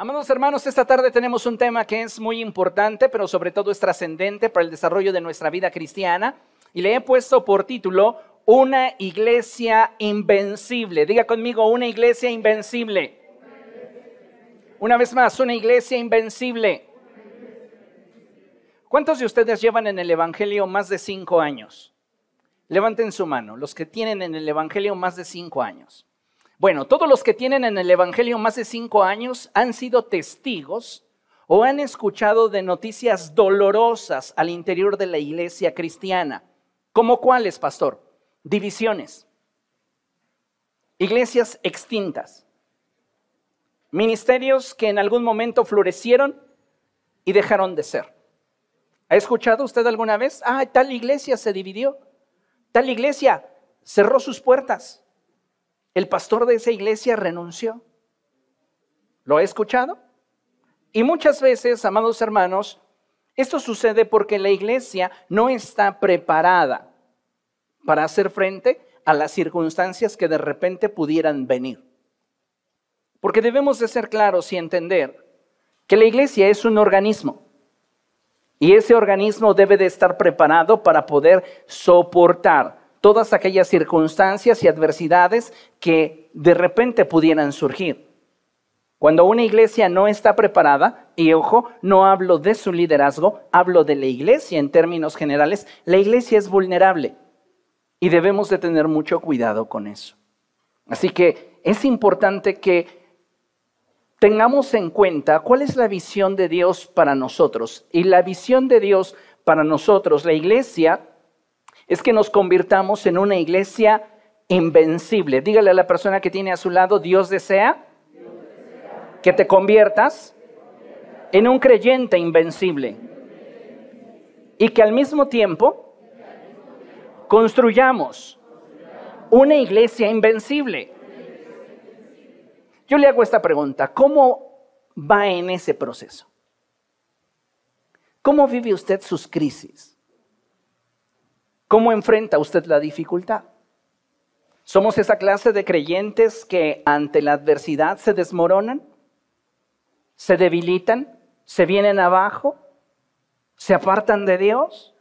Amados hermanos, esta tarde tenemos un tema que es muy importante, pero sobre todo es trascendente para el desarrollo de nuestra vida cristiana. Y le he puesto por título Una iglesia invencible. Diga conmigo, una iglesia invencible. Una vez más, una iglesia invencible. ¿Cuántos de ustedes llevan en el Evangelio más de cinco años? Levanten su mano, los que tienen en el Evangelio más de cinco años. Bueno, todos los que tienen en el Evangelio más de cinco años han sido testigos o han escuchado de noticias dolorosas al interior de la iglesia cristiana. ¿Como cuáles, pastor? Divisiones, iglesias extintas, ministerios que en algún momento florecieron y dejaron de ser. ¿Ha escuchado usted alguna vez? Ah, tal iglesia se dividió, tal iglesia cerró sus puertas el pastor de esa iglesia renunció. ¿Lo ha escuchado? Y muchas veces, amados hermanos, esto sucede porque la iglesia no está preparada para hacer frente a las circunstancias que de repente pudieran venir. Porque debemos de ser claros y entender que la iglesia es un organismo y ese organismo debe de estar preparado para poder soportar todas aquellas circunstancias y adversidades que de repente pudieran surgir. Cuando una iglesia no está preparada, y ojo, no hablo de su liderazgo, hablo de la iglesia en términos generales, la iglesia es vulnerable y debemos de tener mucho cuidado con eso. Así que es importante que tengamos en cuenta cuál es la visión de Dios para nosotros. Y la visión de Dios para nosotros, la iglesia, es que nos convirtamos en una iglesia invencible. Dígale a la persona que tiene a su lado, Dios desea, que te conviertas en un creyente invencible. Y que al mismo tiempo construyamos una iglesia invencible. Yo le hago esta pregunta, ¿cómo va en ese proceso? ¿Cómo vive usted sus crisis? ¿Cómo enfrenta usted la dificultad? ¿Somos esa clase de creyentes que ante la adversidad se desmoronan? ¿Se debilitan? ¿Se vienen abajo? ¿Se apartan de Dios?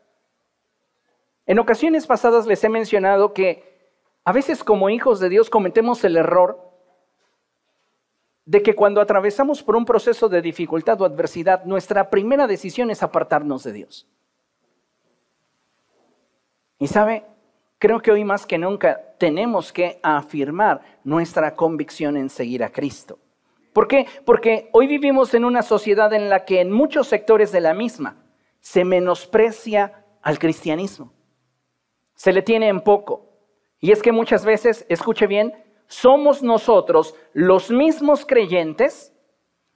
En ocasiones pasadas les he mencionado que a veces como hijos de Dios cometemos el error de que cuando atravesamos por un proceso de dificultad o adversidad, nuestra primera decisión es apartarnos de Dios. Y sabe, creo que hoy más que nunca tenemos que afirmar nuestra convicción en seguir a Cristo. ¿Por qué? Porque hoy vivimos en una sociedad en la que en muchos sectores de la misma se menosprecia al cristianismo. Se le tiene en poco. Y es que muchas veces, escuche bien, somos nosotros los mismos creyentes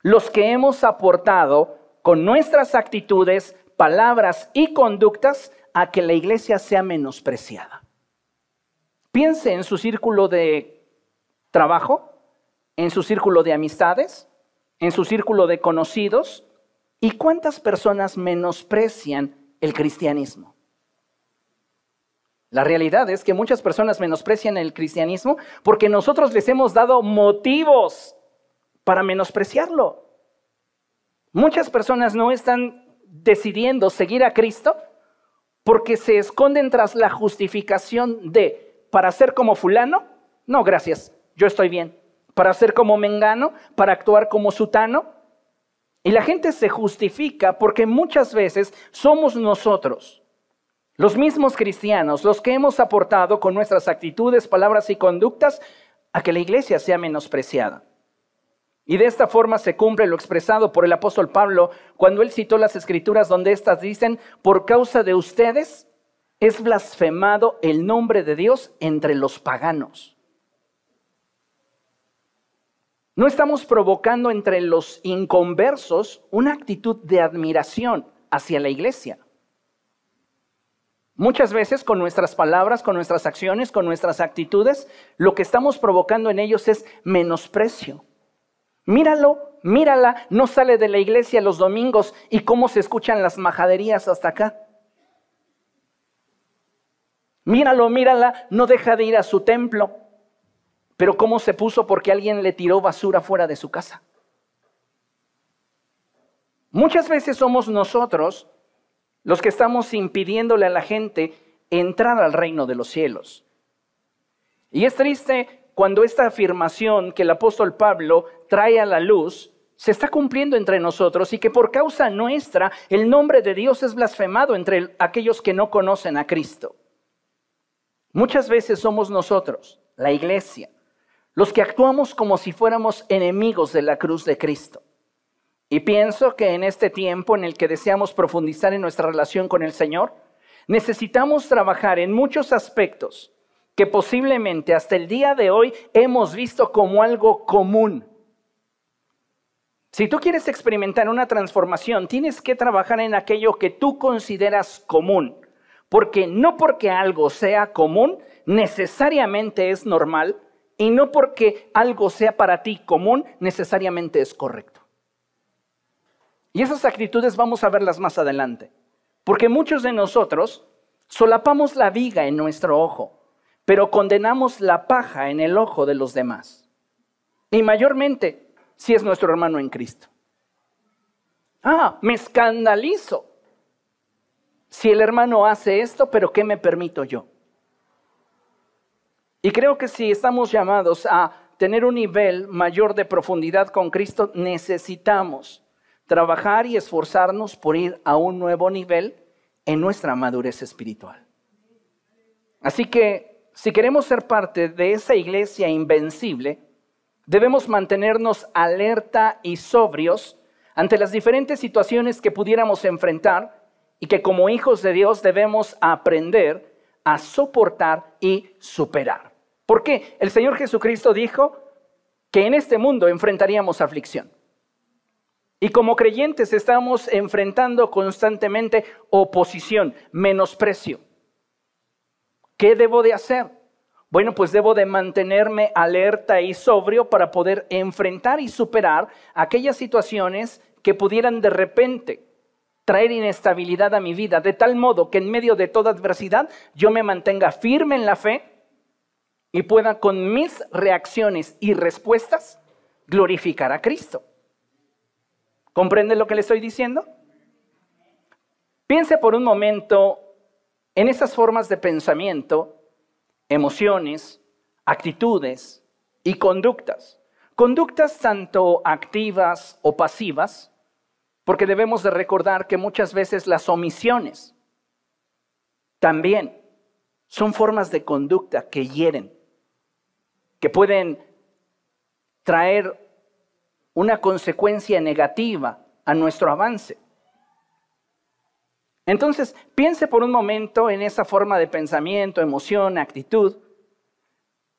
los que hemos aportado con nuestras actitudes, palabras y conductas a que la iglesia sea menospreciada. Piense en su círculo de trabajo, en su círculo de amistades, en su círculo de conocidos, y cuántas personas menosprecian el cristianismo. La realidad es que muchas personas menosprecian el cristianismo porque nosotros les hemos dado motivos para menospreciarlo. Muchas personas no están decidiendo seguir a Cristo porque se esconden tras la justificación de, para ser como fulano, no, gracias, yo estoy bien. Para ser como mengano, para actuar como sutano. Y la gente se justifica porque muchas veces somos nosotros, los mismos cristianos, los que hemos aportado con nuestras actitudes, palabras y conductas a que la iglesia sea menospreciada. Y de esta forma se cumple lo expresado por el apóstol Pablo cuando él citó las escrituras donde éstas dicen, por causa de ustedes es blasfemado el nombre de Dios entre los paganos. No estamos provocando entre los inconversos una actitud de admiración hacia la iglesia. Muchas veces con nuestras palabras, con nuestras acciones, con nuestras actitudes, lo que estamos provocando en ellos es menosprecio Míralo, mírala, no sale de la iglesia los domingos y cómo se escuchan las majaderías hasta acá. Míralo, mírala, no deja de ir a su templo, pero cómo se puso porque alguien le tiró basura fuera de su casa. Muchas veces somos nosotros los que estamos impidiéndole a la gente entrar al reino de los cielos. Y es triste cuando esta afirmación que el apóstol Pablo trae a la luz se está cumpliendo entre nosotros y que por causa nuestra el nombre de Dios es blasfemado entre aquellos que no conocen a Cristo. Muchas veces somos nosotros, la iglesia, los que actuamos como si fuéramos enemigos de la cruz de Cristo. Y pienso que en este tiempo en el que deseamos profundizar en nuestra relación con el Señor, necesitamos trabajar en muchos aspectos que posiblemente hasta el día de hoy hemos visto como algo común. Si tú quieres experimentar una transformación, tienes que trabajar en aquello que tú consideras común, porque no porque algo sea común, necesariamente es normal, y no porque algo sea para ti común, necesariamente es correcto. Y esas actitudes vamos a verlas más adelante, porque muchos de nosotros solapamos la viga en nuestro ojo, pero condenamos la paja en el ojo de los demás. Y mayormente si es nuestro hermano en Cristo. Ah, me escandalizo si el hermano hace esto, pero ¿qué me permito yo? Y creo que si estamos llamados a tener un nivel mayor de profundidad con Cristo, necesitamos trabajar y esforzarnos por ir a un nuevo nivel en nuestra madurez espiritual. Así que si queremos ser parte de esa iglesia invencible, debemos mantenernos alerta y sobrios ante las diferentes situaciones que pudiéramos enfrentar y que como hijos de Dios debemos aprender a soportar y superar. ¿Por qué? El Señor Jesucristo dijo que en este mundo enfrentaríamos aflicción. Y como creyentes estamos enfrentando constantemente oposición, menosprecio. ¿Qué debo de hacer? Bueno, pues debo de mantenerme alerta y sobrio para poder enfrentar y superar aquellas situaciones que pudieran de repente traer inestabilidad a mi vida, de tal modo que en medio de toda adversidad yo me mantenga firme en la fe y pueda con mis reacciones y respuestas glorificar a Cristo. ¿Comprende lo que le estoy diciendo? Piense por un momento en esas formas de pensamiento, emociones, actitudes y conductas. Conductas tanto activas o pasivas, porque debemos de recordar que muchas veces las omisiones también son formas de conducta que hieren que pueden traer una consecuencia negativa a nuestro avance. Entonces, piense por un momento en esa forma de pensamiento, emoción, actitud,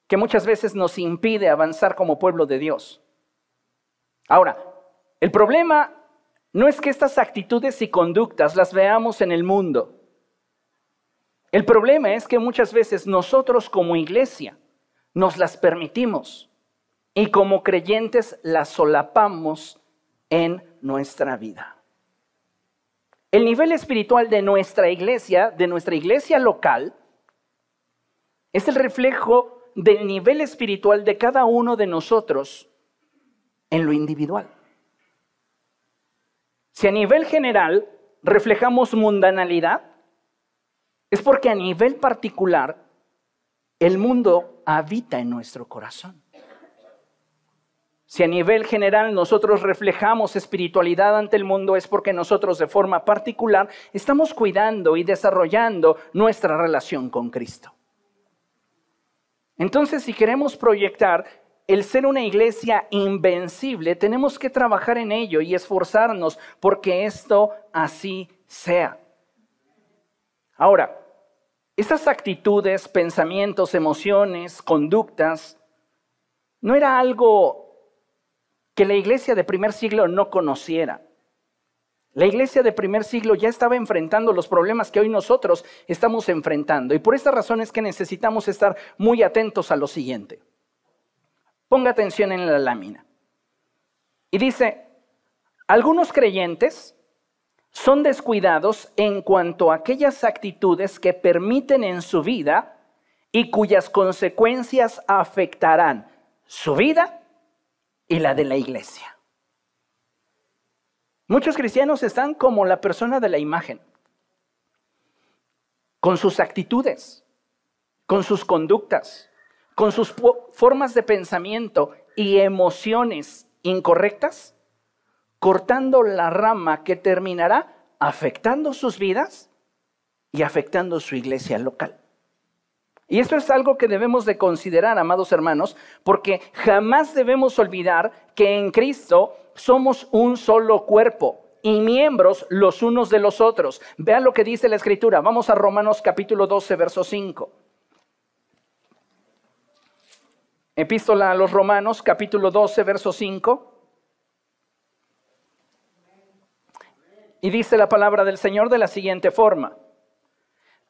que muchas veces nos impide avanzar como pueblo de Dios. Ahora, el problema no es que estas actitudes y conductas las veamos en el mundo. El problema es que muchas veces nosotros como iglesia nos las permitimos y como creyentes las solapamos en nuestra vida. El nivel espiritual de nuestra iglesia, de nuestra iglesia local, es el reflejo del nivel espiritual de cada uno de nosotros en lo individual. Si a nivel general reflejamos mundanalidad, es porque a nivel particular el mundo habita en nuestro corazón. Si a nivel general nosotros reflejamos espiritualidad ante el mundo es porque nosotros de forma particular estamos cuidando y desarrollando nuestra relación con Cristo. Entonces, si queremos proyectar el ser una iglesia invencible, tenemos que trabajar en ello y esforzarnos porque esto así sea. Ahora, esas actitudes, pensamientos, emociones, conductas, no era algo que la iglesia de primer siglo no conociera. La iglesia de primer siglo ya estaba enfrentando los problemas que hoy nosotros estamos enfrentando. Y por esta razón es que necesitamos estar muy atentos a lo siguiente. Ponga atención en la lámina. Y dice, algunos creyentes son descuidados en cuanto a aquellas actitudes que permiten en su vida y cuyas consecuencias afectarán su vida y la de la iglesia. Muchos cristianos están como la persona de la imagen, con sus actitudes, con sus conductas, con sus formas de pensamiento y emociones incorrectas, cortando la rama que terminará afectando sus vidas y afectando su iglesia local. Y esto es algo que debemos de considerar, amados hermanos, porque jamás debemos olvidar que en Cristo somos un solo cuerpo y miembros los unos de los otros. Vean lo que dice la Escritura. Vamos a Romanos capítulo 12, verso 5. Epístola a los Romanos capítulo 12, verso 5. Y dice la palabra del Señor de la siguiente forma.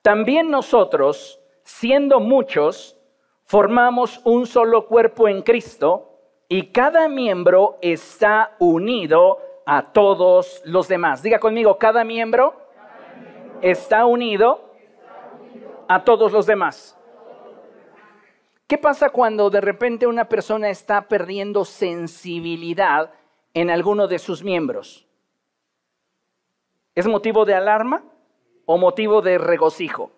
También nosotros, siendo muchos, formamos un solo cuerpo en Cristo y cada miembro está unido a todos los demás. Diga conmigo, cada miembro, está, unido a todos los demás. ¿Qué pasa cuando de repente una persona está perdiendo sensibilidad en alguno de sus miembros? ¿Es motivo de alarma o motivo de regocijo?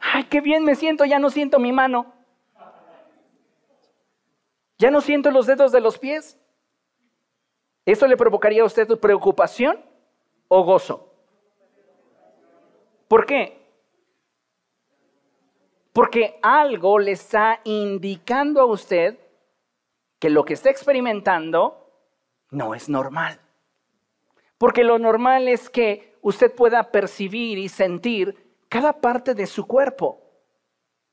Ay, qué bien me siento, ya no siento mi mano. Ya no siento los dedos de los pies. ¿Eso le provocaría a usted preocupación o gozo? ¿Por qué? Porque algo le está indicando a usted que lo que está experimentando no es normal. Porque lo normal es que usted pueda percibir y sentir cada parte de su cuerpo.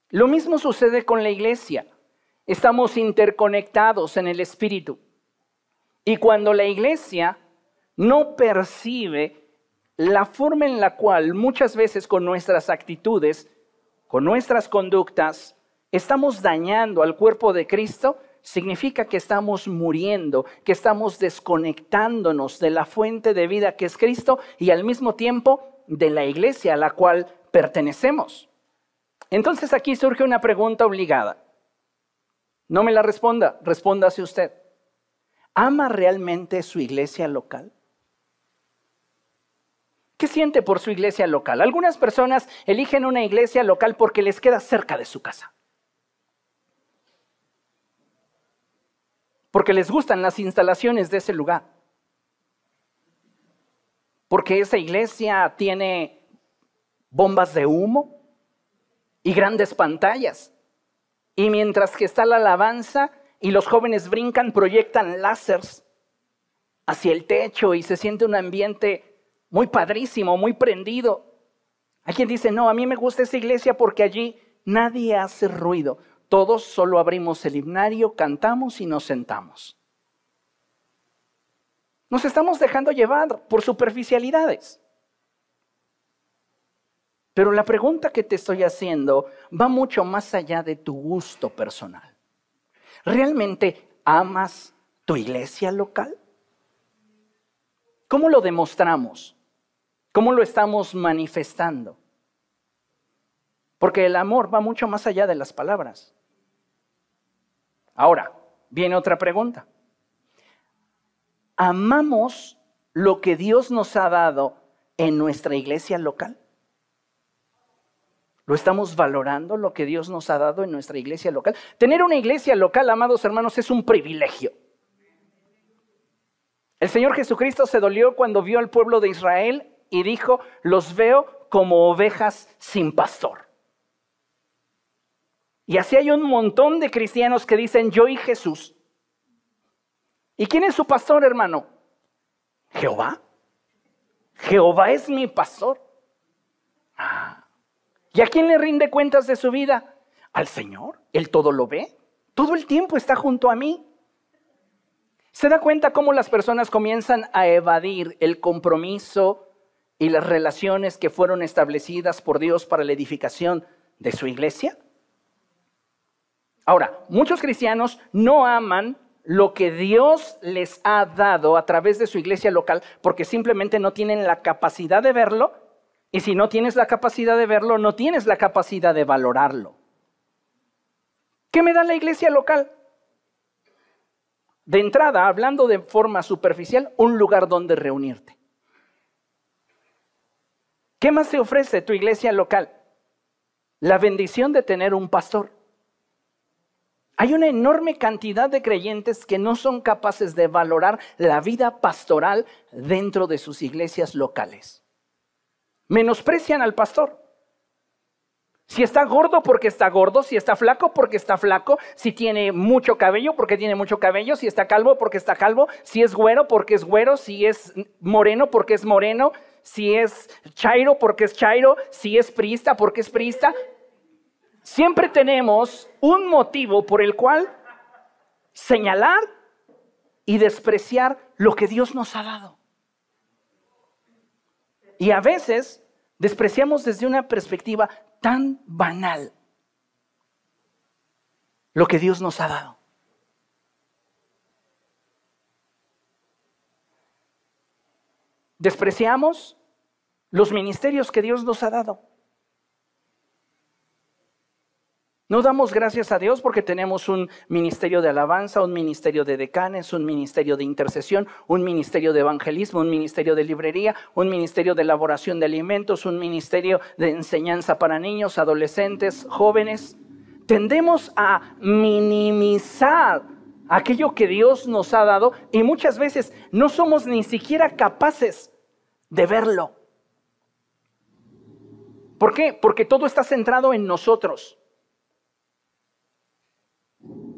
Lo mismo sucede con la iglesia. Estamos interconectados en el espíritu. Y cuando la iglesia no percibe la forma en la cual muchas veces con nuestras actitudes, con nuestras conductas, estamos dañando al cuerpo de Cristo, significa que estamos muriendo, que estamos desconectándonos de la fuente de vida que es Cristo y al mismo tiempo de la iglesia a la cual pertenecemos. Entonces aquí surge una pregunta obligada. No me la responda, respóndase usted. ¿Ama realmente su iglesia local? ¿Qué siente por su iglesia local? Algunas personas eligen una iglesia local porque les queda cerca de su casa. porque les gustan las instalaciones de ese lugar, porque esa iglesia tiene bombas de humo y grandes pantallas. Y mientras que está la alabanza y los jóvenes brincan, proyectan láseres hacia el techo y se siente un ambiente muy padrísimo, muy prendido. Hay quien dice, no, a mí me gusta esa iglesia porque allí nadie hace ruido. Todos solo abrimos el himnario, cantamos y nos sentamos. Nos estamos dejando llevar por superficialidades. Pero la pregunta que te estoy haciendo va mucho más allá de tu gusto personal. ¿Realmente amas tu iglesia local? ¿Cómo lo demostramos? ¿Cómo lo estamos manifestando? Porque el amor va mucho más allá de las palabras. Ahora, viene otra pregunta. ¿Amamos lo que Dios nos ha dado en nuestra iglesia local? ¿Lo estamos valorando lo que Dios nos ha dado en nuestra iglesia local? Tener una iglesia local, amados hermanos, es un privilegio. El Señor Jesucristo se dolió cuando vio al pueblo de Israel y dijo, los veo como ovejas sin pastor. Y así hay un montón de cristianos que dicen yo y Jesús. ¿Y quién es su pastor, hermano? Jehová. Jehová es mi pastor. Ah. ¿Y a quién le rinde cuentas de su vida? Al Señor. Él todo lo ve. Todo el tiempo está junto a mí. ¿Se da cuenta cómo las personas comienzan a evadir el compromiso y las relaciones que fueron establecidas por Dios para la edificación de su iglesia? Ahora, muchos cristianos no aman lo que Dios les ha dado a través de su iglesia local porque simplemente no tienen la capacidad de verlo y si no tienes la capacidad de verlo, no tienes la capacidad de valorarlo. ¿Qué me da la iglesia local? de entrada, hablando de forma superficial, un lugar donde reunirte. ¿Qué más te ofrece tu iglesia local? La bendición de tener un pastor. Hay una enorme cantidad de creyentes que no son capaces de valorar la vida pastoral dentro de sus iglesias locales. Menosprecian al pastor. Si está gordo porque está gordo, si está flaco porque está flaco, si tiene mucho cabello porque tiene mucho cabello, si está calvo porque está calvo, si es güero porque es güero, si es moreno porque es moreno, si es chairo porque es chairo, si es priista porque es priista. Siempre tenemos un motivo por el cual señalar y despreciar lo que Dios nos ha dado. Y a veces despreciamos desde una perspectiva tan banal lo que Dios nos ha dado. Despreciamos los ministerios que Dios nos ha dado. No damos gracias a Dios porque tenemos un ministerio de alabanza, un ministerio de decanes, un ministerio de intercesión, un ministerio de evangelismo, un ministerio de librería, un ministerio de elaboración de alimentos, un ministerio de enseñanza para niños, adolescentes, jóvenes. Tendemos a minimizar aquello que Dios nos ha dado y muchas veces no somos ni siquiera capaces de verlo. ¿Por qué? Porque todo está centrado en nosotros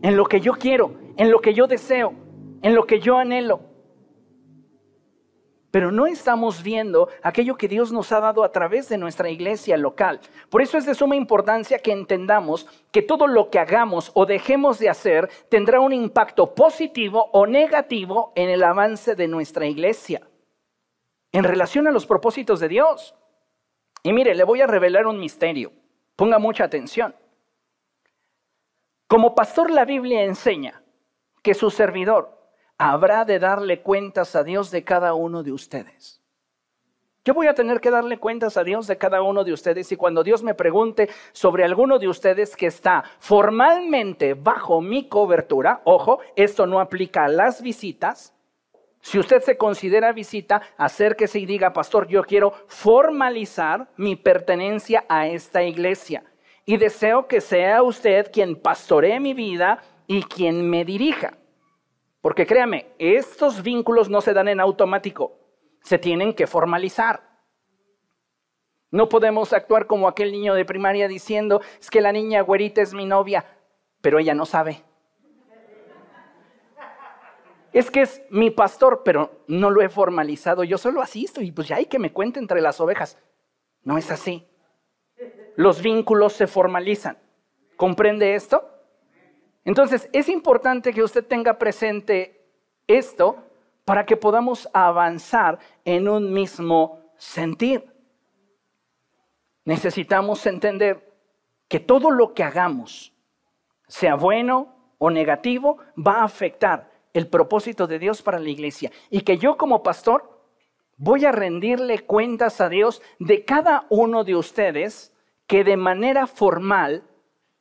en lo que yo quiero, en lo que yo deseo, en lo que yo anhelo. Pero no estamos viendo aquello que Dios nos ha dado a través de nuestra iglesia local. Por eso es de suma importancia que entendamos que todo lo que hagamos o dejemos de hacer tendrá un impacto positivo o negativo en el avance de nuestra iglesia, en relación a los propósitos de Dios. Y mire, le voy a revelar un misterio. Ponga mucha atención. Como pastor la Biblia enseña que su servidor habrá de darle cuentas a Dios de cada uno de ustedes. Yo voy a tener que darle cuentas a Dios de cada uno de ustedes y cuando Dios me pregunte sobre alguno de ustedes que está formalmente bajo mi cobertura, ojo, esto no aplica a las visitas. Si usted se considera visita, acérquese y diga, pastor, yo quiero formalizar mi pertenencia a esta iglesia y deseo que sea usted quien pastoree mi vida y quien me dirija. Porque créame, estos vínculos no se dan en automático, se tienen que formalizar. No podemos actuar como aquel niño de primaria diciendo, es que la niña güerita es mi novia, pero ella no sabe. Es que es mi pastor, pero no lo he formalizado, yo solo asisto y pues ya hay que me cuente entre las ovejas. No es así los vínculos se formalizan. ¿Comprende esto? Entonces, es importante que usted tenga presente esto para que podamos avanzar en un mismo sentir. Necesitamos entender que todo lo que hagamos, sea bueno o negativo, va a afectar el propósito de Dios para la iglesia. Y que yo como pastor voy a rendirle cuentas a Dios de cada uno de ustedes que de manera formal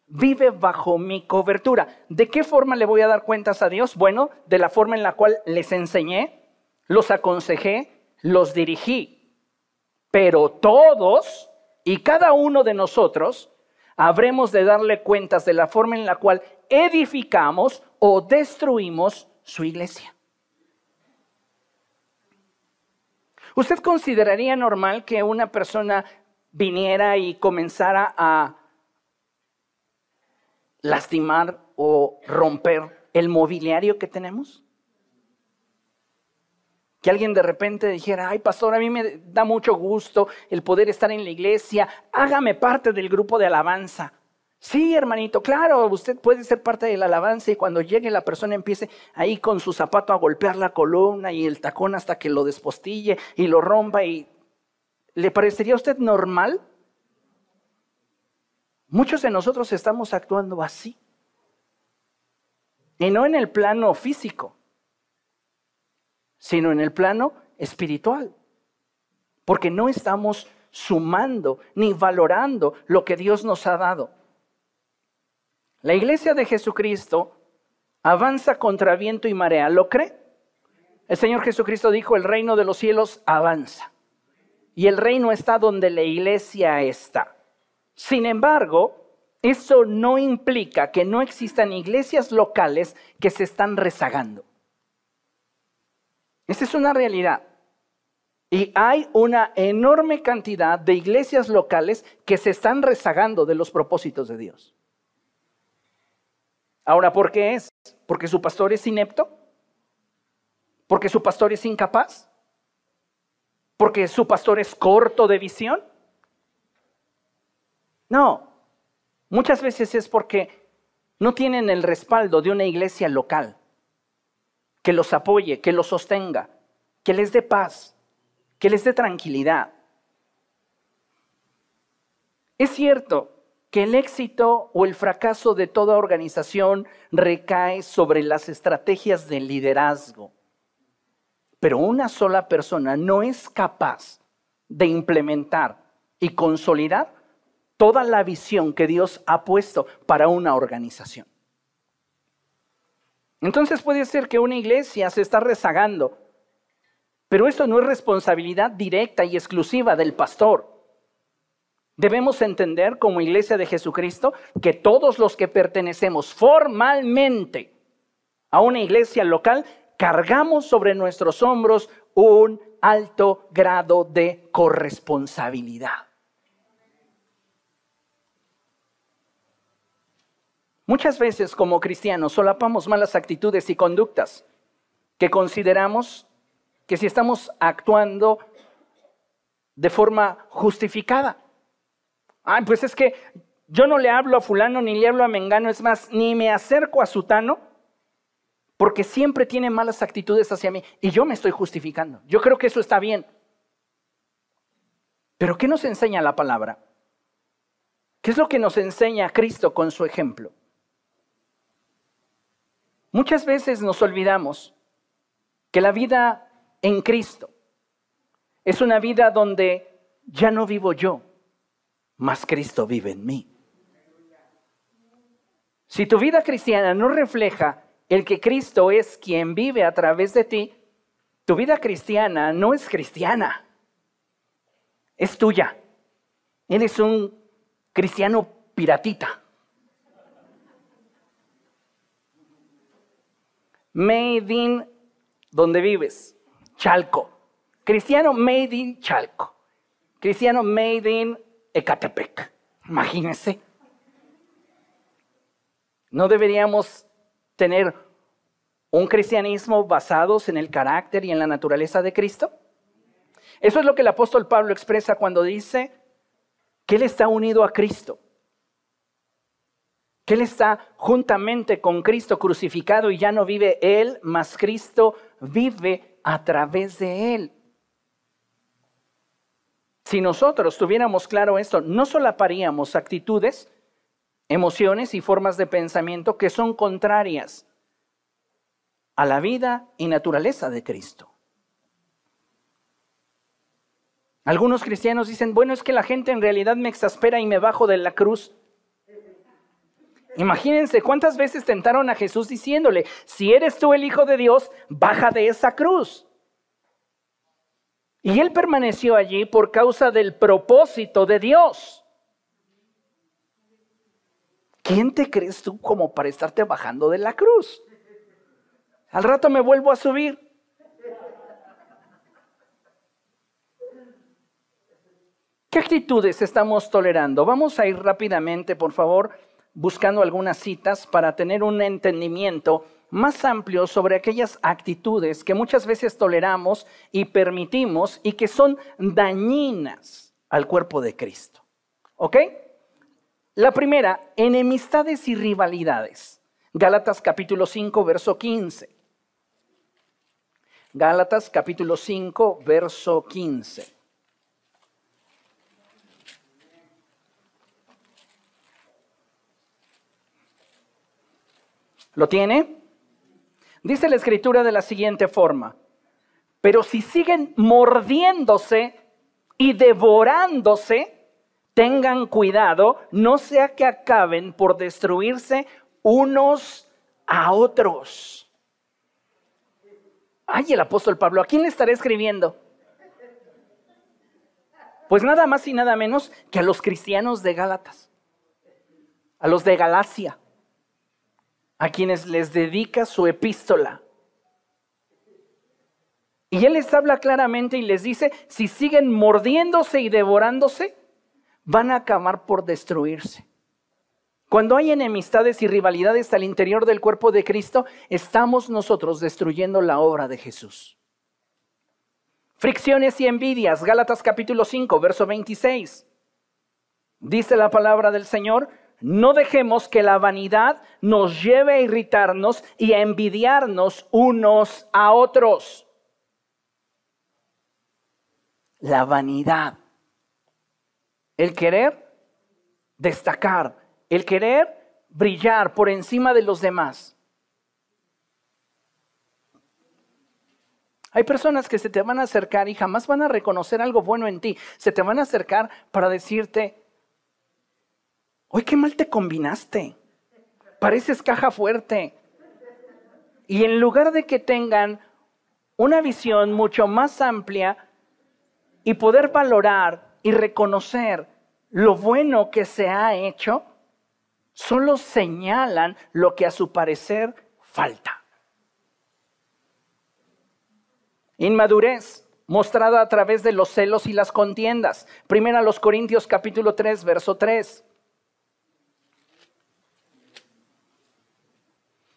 vive bajo mi cobertura. ¿De qué forma le voy a dar cuentas a Dios? Bueno, de la forma en la cual les enseñé, los aconsejé, los dirigí. Pero todos y cada uno de nosotros habremos de darle cuentas de la forma en la cual edificamos o destruimos su iglesia. ¿Usted consideraría normal que una persona viniera y comenzara a lastimar o romper el mobiliario que tenemos? Que alguien de repente dijera, ay pastor, a mí me da mucho gusto el poder estar en la iglesia, hágame parte del grupo de alabanza. Sí, hermanito, claro, usted puede ser parte de la alabanza y cuando llegue la persona empiece ahí con su zapato a golpear la columna y el tacón hasta que lo despostille y lo rompa y ¿Le parecería a usted normal? Muchos de nosotros estamos actuando así. Y no en el plano físico, sino en el plano espiritual. Porque no estamos sumando ni valorando lo que Dios nos ha dado. La iglesia de Jesucristo avanza contra viento y marea. ¿Lo cree? El Señor Jesucristo dijo, el reino de los cielos avanza. Y el reino está donde la iglesia está. Sin embargo, eso no implica que no existan iglesias locales que se están rezagando. Esa es una realidad. Y hay una enorme cantidad de iglesias locales que se están rezagando de los propósitos de Dios. Ahora, ¿por qué es? ¿Porque su pastor es inepto? ¿Porque su pastor es incapaz? ¿Porque su pastor es corto de visión? No, muchas veces es porque no tienen el respaldo de una iglesia local que los apoye, que los sostenga, que les dé paz, que les dé tranquilidad. Es cierto que el éxito o el fracaso de toda organización recae sobre las estrategias de liderazgo, pero una sola persona no es capaz de implementar y consolidar toda la visión que Dios ha puesto para una organización. Entonces puede ser que una iglesia se está rezagando, pero esto no es responsabilidad directa y exclusiva del pastor. Debemos entender como iglesia de Jesucristo que todos los que pertenecemos formalmente a una iglesia local cargamos sobre nuestros hombros un alto grado de corresponsabilidad. Muchas veces como cristianos solapamos malas actitudes y conductas que consideramos que si estamos actuando de forma justificada. Ay, pues es que yo no le hablo a fulano ni le hablo a mengano, es más, ni me acerco a sutano porque siempre tiene malas actitudes hacia mí y yo me estoy justificando. Yo creo que eso está bien. Pero ¿qué nos enseña la palabra? ¿Qué es lo que nos enseña Cristo con su ejemplo? Muchas veces nos olvidamos que la vida en Cristo es una vida donde ya no vivo yo, mas Cristo vive en mí. Si tu vida cristiana no refleja el que Cristo es quien vive a través de ti, tu vida cristiana no es cristiana, es tuya. Eres un cristiano piratita. Made in donde vives, Chalco. Cristiano made in Chalco. Cristiano made in Ecatepec. Imagínense. No deberíamos tener un cristianismo basado en el carácter y en la naturaleza de Cristo. Eso es lo que el apóstol Pablo expresa cuando dice que él está unido a Cristo que Él está juntamente con Cristo crucificado y ya no vive Él, mas Cristo vive a través de Él. Si nosotros tuviéramos claro esto, no solaparíamos actitudes, emociones y formas de pensamiento que son contrarias a la vida y naturaleza de Cristo. Algunos cristianos dicen, bueno, es que la gente en realidad me exaspera y me bajo de la cruz. Imagínense cuántas veces tentaron a Jesús diciéndole, si eres tú el Hijo de Dios, baja de esa cruz. Y él permaneció allí por causa del propósito de Dios. ¿Quién te crees tú como para estarte bajando de la cruz? Al rato me vuelvo a subir. ¿Qué actitudes estamos tolerando? Vamos a ir rápidamente, por favor, buscando algunas citas para tener un entendimiento más amplio sobre aquellas actitudes que muchas veces toleramos y permitimos y que son dañinas al cuerpo de Cristo. ¿Ok? La primera, enemistades y rivalidades. Gálatas capítulo 5, verso 15. Gálatas capítulo 5, verso 15. ¿Lo tiene? Dice la escritura de la siguiente forma, pero si siguen mordiéndose y devorándose, tengan cuidado, no sea que acaben por destruirse unos a otros. Ay, el apóstol Pablo, ¿a quién le estaré escribiendo? Pues nada más y nada menos que a los cristianos de Gálatas, a los de Galacia, a quienes les dedica su epístola. Y él les habla claramente y les dice, si siguen mordiéndose y devorándose, van a acabar por destruirse. Cuando hay enemistades y rivalidades al interior del cuerpo de Cristo, estamos nosotros destruyendo la obra de Jesús. Fricciones y envidias, Gálatas capítulo 5, verso 26. Dice la palabra del Señor, no dejemos que la vanidad nos lleve a irritarnos y a envidiarnos unos a otros. La vanidad. El querer destacar, el querer brillar por encima de los demás. Hay personas que se te van a acercar y jamás van a reconocer algo bueno en ti. Se te van a acercar para decirte, hoy qué mal te combinaste. Pareces caja fuerte. Y en lugar de que tengan una visión mucho más amplia y poder valorar y reconocer lo bueno que se ha hecho, solo señalan lo que a su parecer falta. Inmadurez mostrada a través de los celos y las contiendas. Primera los Corintios capítulo 3, verso 3.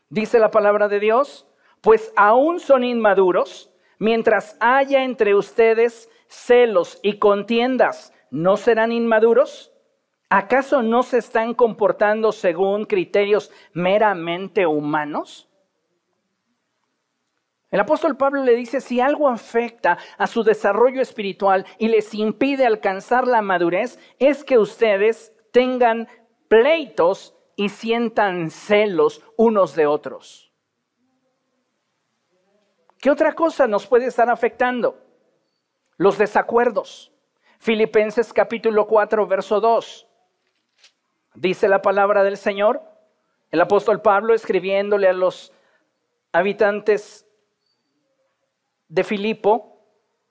Dice la palabra de Dios, pues aún son inmaduros, mientras haya entre ustedes celos y contiendas, ¿no serán inmaduros? ¿Acaso no se están comportando según criterios meramente humanos? El apóstol Pablo le dice, si algo afecta a su desarrollo espiritual y les impide alcanzar la madurez, es que ustedes tengan pleitos y sientan celos unos de otros. ¿Qué otra cosa nos puede estar afectando? Los desacuerdos. Filipenses capítulo 4, verso 2. Dice la palabra del Señor, el apóstol Pablo escribiéndole a los habitantes de Filipo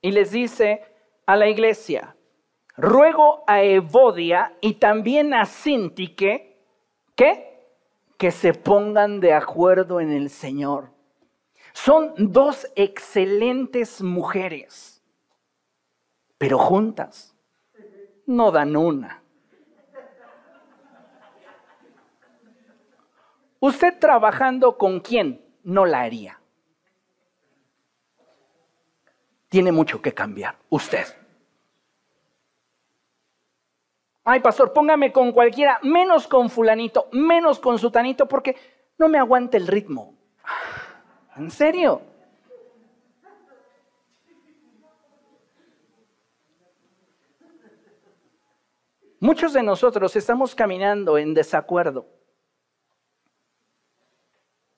y les dice a la iglesia, ruego a Evodia y también a Sintique, ¿qué? Que se pongan de acuerdo en el Señor. Son dos excelentes mujeres, pero juntas no dan una. Usted trabajando con quién no la haría. tiene mucho que cambiar. Usted. Ay, pastor, póngame con cualquiera, menos con fulanito, menos con sutanito, porque no me aguanta el ritmo. ¿En serio? Muchos de nosotros estamos caminando en desacuerdo.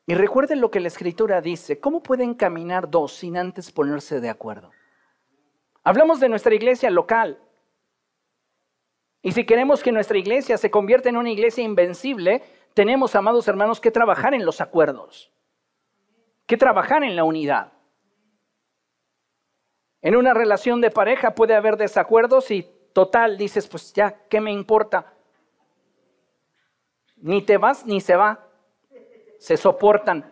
Y recuerden lo que la escritura dice, ¿cómo pueden caminar dos sin antes ponerse de acuerdo? Hablamos de nuestra iglesia local. Y si queremos que nuestra iglesia se convierta en una iglesia invencible, tenemos, amados hermanos, que trabajar en los acuerdos, que trabajar en la unidad. En una relación de pareja puede haber desacuerdos y total dices, pues ya, ¿qué me importa? Ni te vas ni se va se soportan,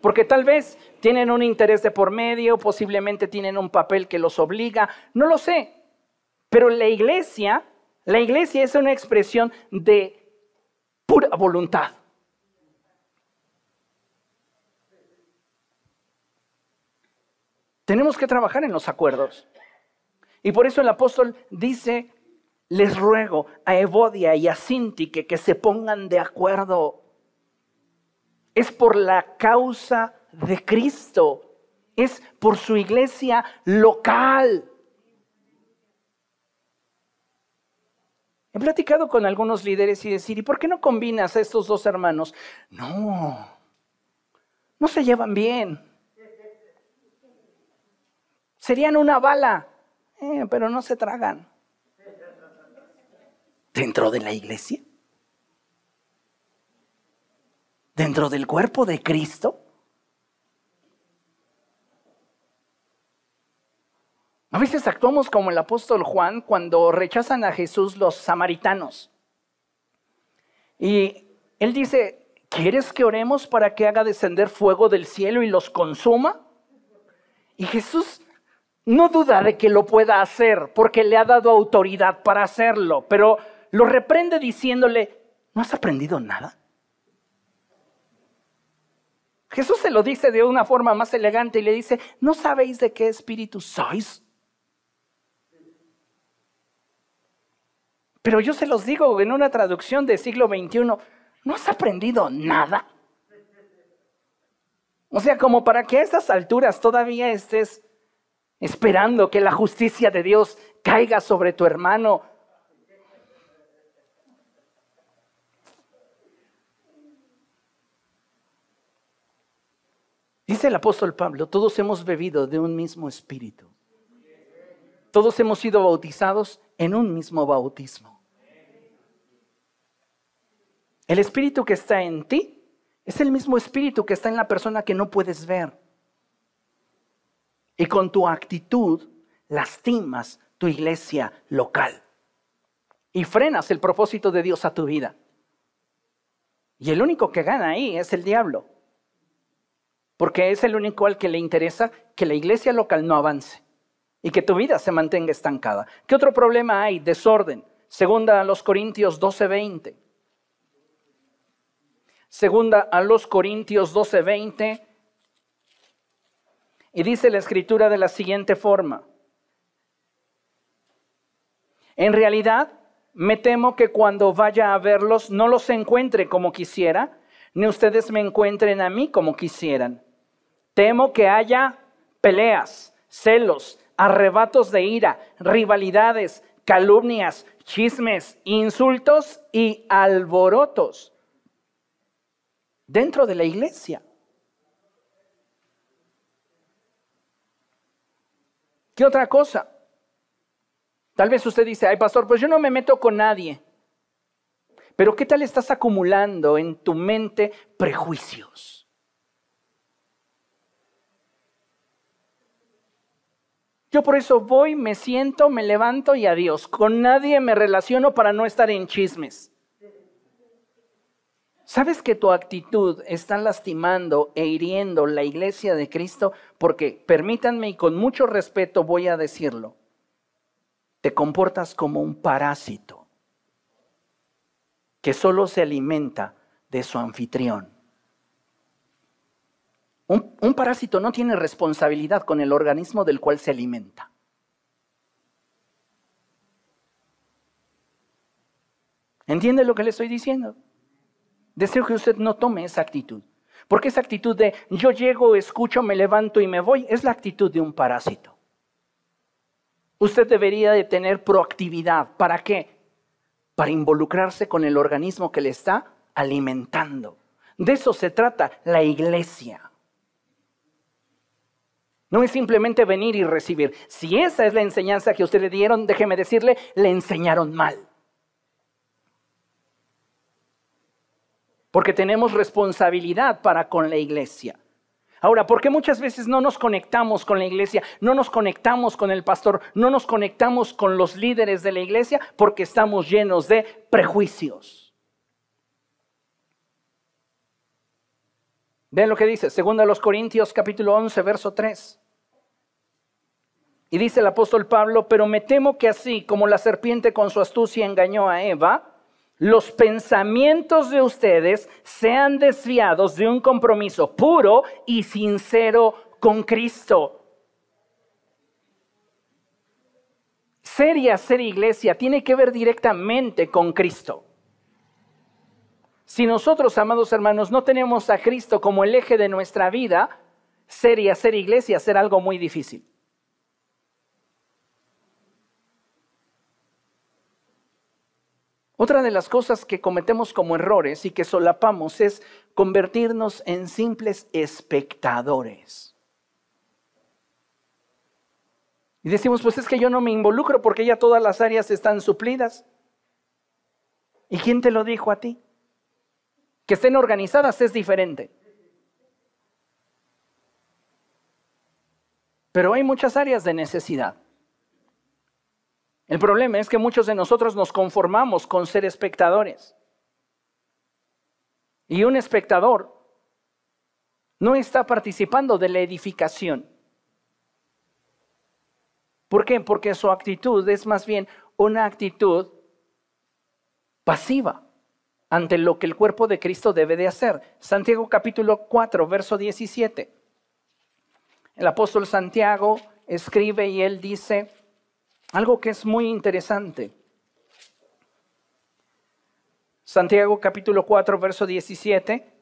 porque tal vez tienen un interés de por medio, posiblemente tienen un papel que los obliga, no lo sé, pero la iglesia, la iglesia es una expresión de pura voluntad. Tenemos que trabajar en los acuerdos. Y por eso el apóstol dice, les ruego a Evodia y a Sintique que se pongan de acuerdo es por la causa de Cristo, es por su iglesia local. He platicado con algunos líderes y decir, ¿y por qué no combinas a estos dos hermanos? No, no se llevan bien. Serían una bala, eh, pero no se tragan. ¿Dentro de la iglesia? dentro del cuerpo de Cristo? A veces actuamos como el apóstol Juan cuando rechazan a Jesús los samaritanos. Y él dice, ¿quieres que oremos para que haga descender fuego del cielo y los consuma? Y Jesús no duda de que lo pueda hacer porque le ha dado autoridad para hacerlo, pero lo reprende diciéndole, ¿no has aprendido nada? Jesús se lo dice de una forma más elegante y le dice, ¿no sabéis de qué espíritu sois? Pero yo se los digo en una traducción del siglo XXI, ¿no has aprendido nada? O sea, como para que a estas alturas todavía estés esperando que la justicia de Dios caiga sobre tu hermano. Dice el apóstol Pablo, todos hemos bebido de un mismo espíritu. Todos hemos sido bautizados en un mismo bautismo. El espíritu que está en ti es el mismo espíritu que está en la persona que no puedes ver. Y con tu actitud lastimas tu iglesia local. Y frenas el propósito de Dios a tu vida. Y el único que gana ahí es el diablo. Porque es el único al que le interesa que la iglesia local no avance y que tu vida se mantenga estancada. ¿Qué otro problema hay? Desorden. Segunda a los Corintios 12:20. Segunda a los Corintios 12:20. Y dice la escritura de la siguiente forma. En realidad, me temo que cuando vaya a verlos no los encuentre como quisiera, ni ustedes me encuentren a mí como quisieran. Temo que haya peleas, celos, arrebatos de ira, rivalidades, calumnias, chismes, insultos y alborotos dentro de la iglesia. ¿Qué otra cosa? Tal vez usted dice, ay pastor, pues yo no me meto con nadie. Pero ¿qué tal estás acumulando en tu mente prejuicios? Yo por eso voy, me siento, me levanto y adiós. Con nadie me relaciono para no estar en chismes. ¿Sabes que tu actitud está lastimando e hiriendo la iglesia de Cristo? Porque, permítanme y con mucho respeto voy a decirlo, te comportas como un parásito que solo se alimenta de su anfitrión. Un, parásito no tiene responsabilidad con el organismo del cual se alimenta. ¿Entiende lo que le estoy diciendo? Deseo que usted no tome esa actitud. Porque esa actitud de yo llego, escucho, me levanto y me voy es la actitud de un parásito. Usted debería de tener proactividad. ¿Para qué? Para involucrarse con el organismo que le está alimentando. De eso se trata la iglesia. No es simplemente venir y recibir. Si esa es la enseñanza que usted le dieron, déjeme decirle, le enseñaron mal. Porque tenemos responsabilidad para con la iglesia. Ahora, ¿por qué muchas veces no nos conectamos con la iglesia? No nos conectamos con el pastor, no nos conectamos con los líderes de la iglesia porque estamos llenos de prejuicios. Vean lo que dice, segundo a los Corintios capítulo 11, verso 3. Y dice el apóstol Pablo, pero me temo que así como la serpiente con su astucia engañó a Eva, los pensamientos de ustedes sean desviados de un compromiso puro y sincero con Cristo. Ser y hacer iglesia tiene que ver directamente con Cristo. Si nosotros, amados hermanos, no tenemos a Cristo como el eje de nuestra vida, ser y hacer iglesia será algo muy difícil. Otra de las cosas que cometemos como errores y que solapamos es convertirnos en simples espectadores. Y decimos, pues es que yo no me involucro porque ya todas las áreas están suplidas. ¿Y quién te lo dijo a ti? Que estén organizadas es diferente. Pero hay muchas áreas de necesidad. El problema es que muchos de nosotros nos conformamos con ser espectadores. Y un espectador no está participando de la edificación. ¿Por qué? Porque su actitud es más bien una actitud pasiva ante lo que el cuerpo de Cristo debe de hacer. Santiago capítulo 4, verso 17. El apóstol Santiago escribe y él dice algo que es muy interesante. Santiago capítulo 4, verso 17,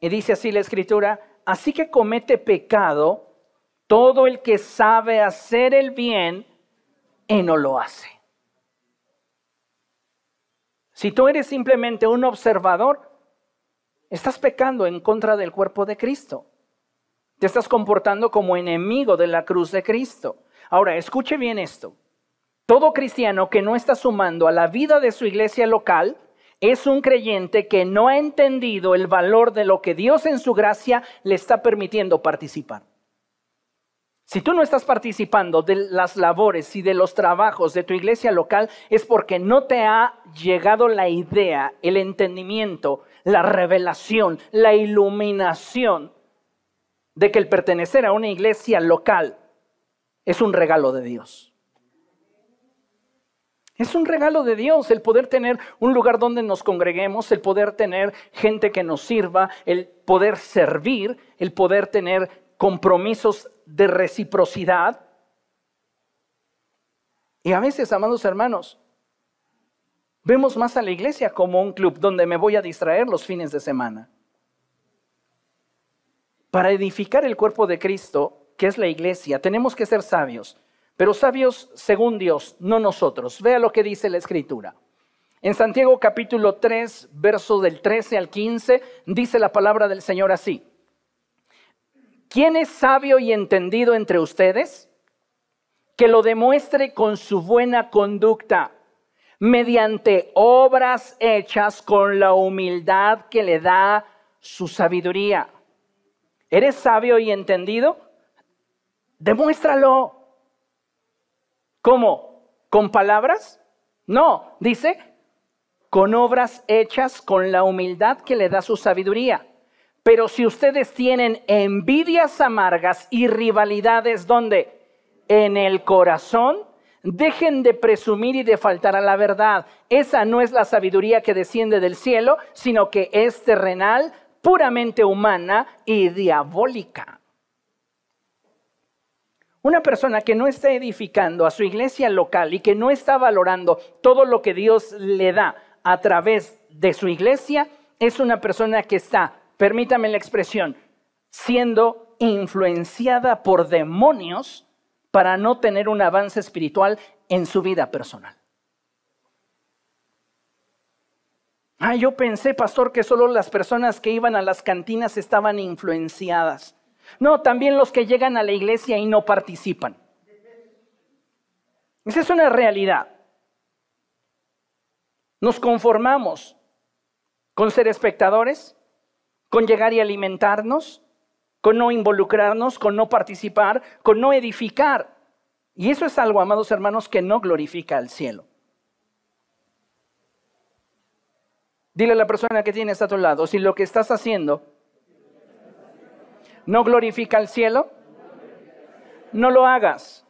y dice así la escritura, así que comete pecado todo el que sabe hacer el bien y no lo hace. Si tú eres simplemente un observador, estás pecando en contra del cuerpo de Cristo. Te estás comportando como enemigo de la cruz de Cristo. Ahora, escuche bien esto. Todo cristiano que no está sumando a la vida de su iglesia local es un creyente que no ha entendido el valor de lo que Dios en su gracia le está permitiendo participar. Si tú no estás participando de las labores y de los trabajos de tu iglesia local, es porque no te ha llegado la idea, el entendimiento, la revelación, la iluminación de que el pertenecer a una iglesia local es un regalo de Dios. Es un regalo de Dios el poder tener un lugar donde nos congreguemos, el poder tener gente que nos sirva, el poder servir, el poder tener compromisos de reciprocidad. Y a veces, amados hermanos, vemos más a la iglesia como un club donde me voy a distraer los fines de semana. Para edificar el cuerpo de Cristo, que es la iglesia, tenemos que ser sabios, pero sabios según Dios, no nosotros. Vea lo que dice la escritura. En Santiago capítulo 3, verso del 13 al 15, dice la palabra del Señor así. ¿Quién es sabio y entendido entre ustedes? Que lo demuestre con su buena conducta, mediante obras hechas con la humildad que le da su sabiduría. ¿Eres sabio y entendido? Demuéstralo. ¿Cómo? ¿Con palabras? No, dice, con obras hechas con la humildad que le da su sabiduría. Pero si ustedes tienen envidias amargas y rivalidades, ¿dónde? En el corazón, dejen de presumir y de faltar a la verdad. Esa no es la sabiduría que desciende del cielo, sino que es terrenal, puramente humana y diabólica. Una persona que no está edificando a su iglesia local y que no está valorando todo lo que Dios le da a través de su iglesia, es una persona que está permítame la expresión, siendo influenciada por demonios para no tener un avance espiritual en su vida personal. Ah, yo pensé, pastor, que solo las personas que iban a las cantinas estaban influenciadas. No, también los que llegan a la iglesia y no participan. Esa es una realidad. Nos conformamos con ser espectadores, con llegar y alimentarnos, con no involucrarnos, con no participar, con no edificar. Y eso es algo, amados hermanos, que no glorifica al cielo. Dile a la persona que tienes a tu lado, si lo que estás haciendo no glorifica al cielo, no lo hagas.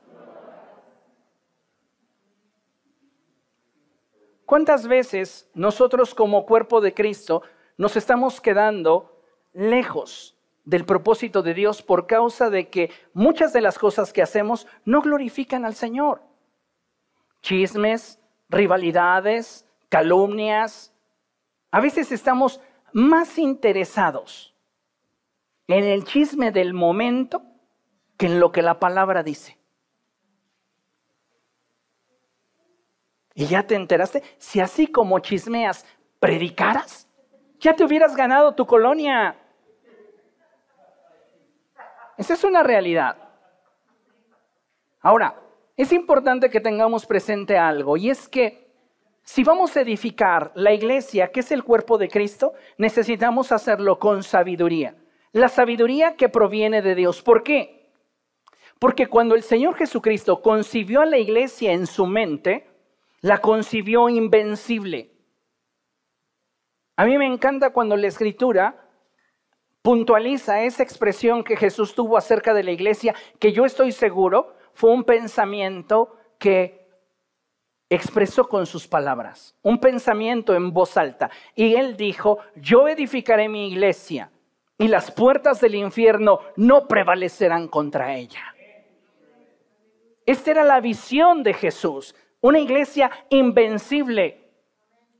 ¿Cuántas veces nosotros como cuerpo de Cristo nos estamos quedando lejos del propósito de Dios por causa de que muchas de las cosas que hacemos no glorifican al Señor. Chismes, rivalidades, calumnias. A veces estamos más interesados en el chisme del momento que en lo que la palabra dice. Y ya te enteraste, si así como chismeas, predicaras, ya te hubieras ganado tu colonia. Esa es una realidad. Ahora, es importante que tengamos presente algo, y es que Si vamos a edificar la iglesia, que es el cuerpo de Cristo, necesitamos hacerlo con sabiduría. La sabiduría que proviene de Dios. ¿Por qué? Porque cuando el Señor Jesucristo concibió a la iglesia en su mente, la concibió invencible. A mí me encanta cuando la escritura puntualiza esa expresión que Jesús tuvo acerca de la iglesia, que yo estoy seguro fue un pensamiento que expresó con sus palabras, un pensamiento en voz alta. Y él dijo, yo edificaré mi iglesia y las puertas del infierno no prevalecerán contra ella. Esta era la visión de Jesús, una iglesia invencible,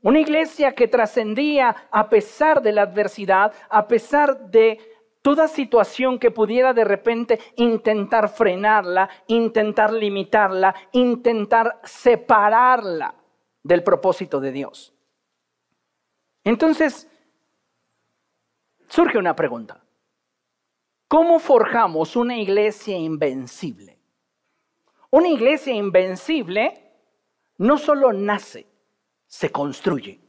una iglesia que trascendía a pesar de la adversidad, a pesar de toda situación que pudiera de repente intentar frenarla, intentar limitarla, intentar separarla del propósito de Dios. Entonces, surge una pregunta. ¿Cómo forjamos una iglesia invencible? Una iglesia invencible no solo nace, se construye.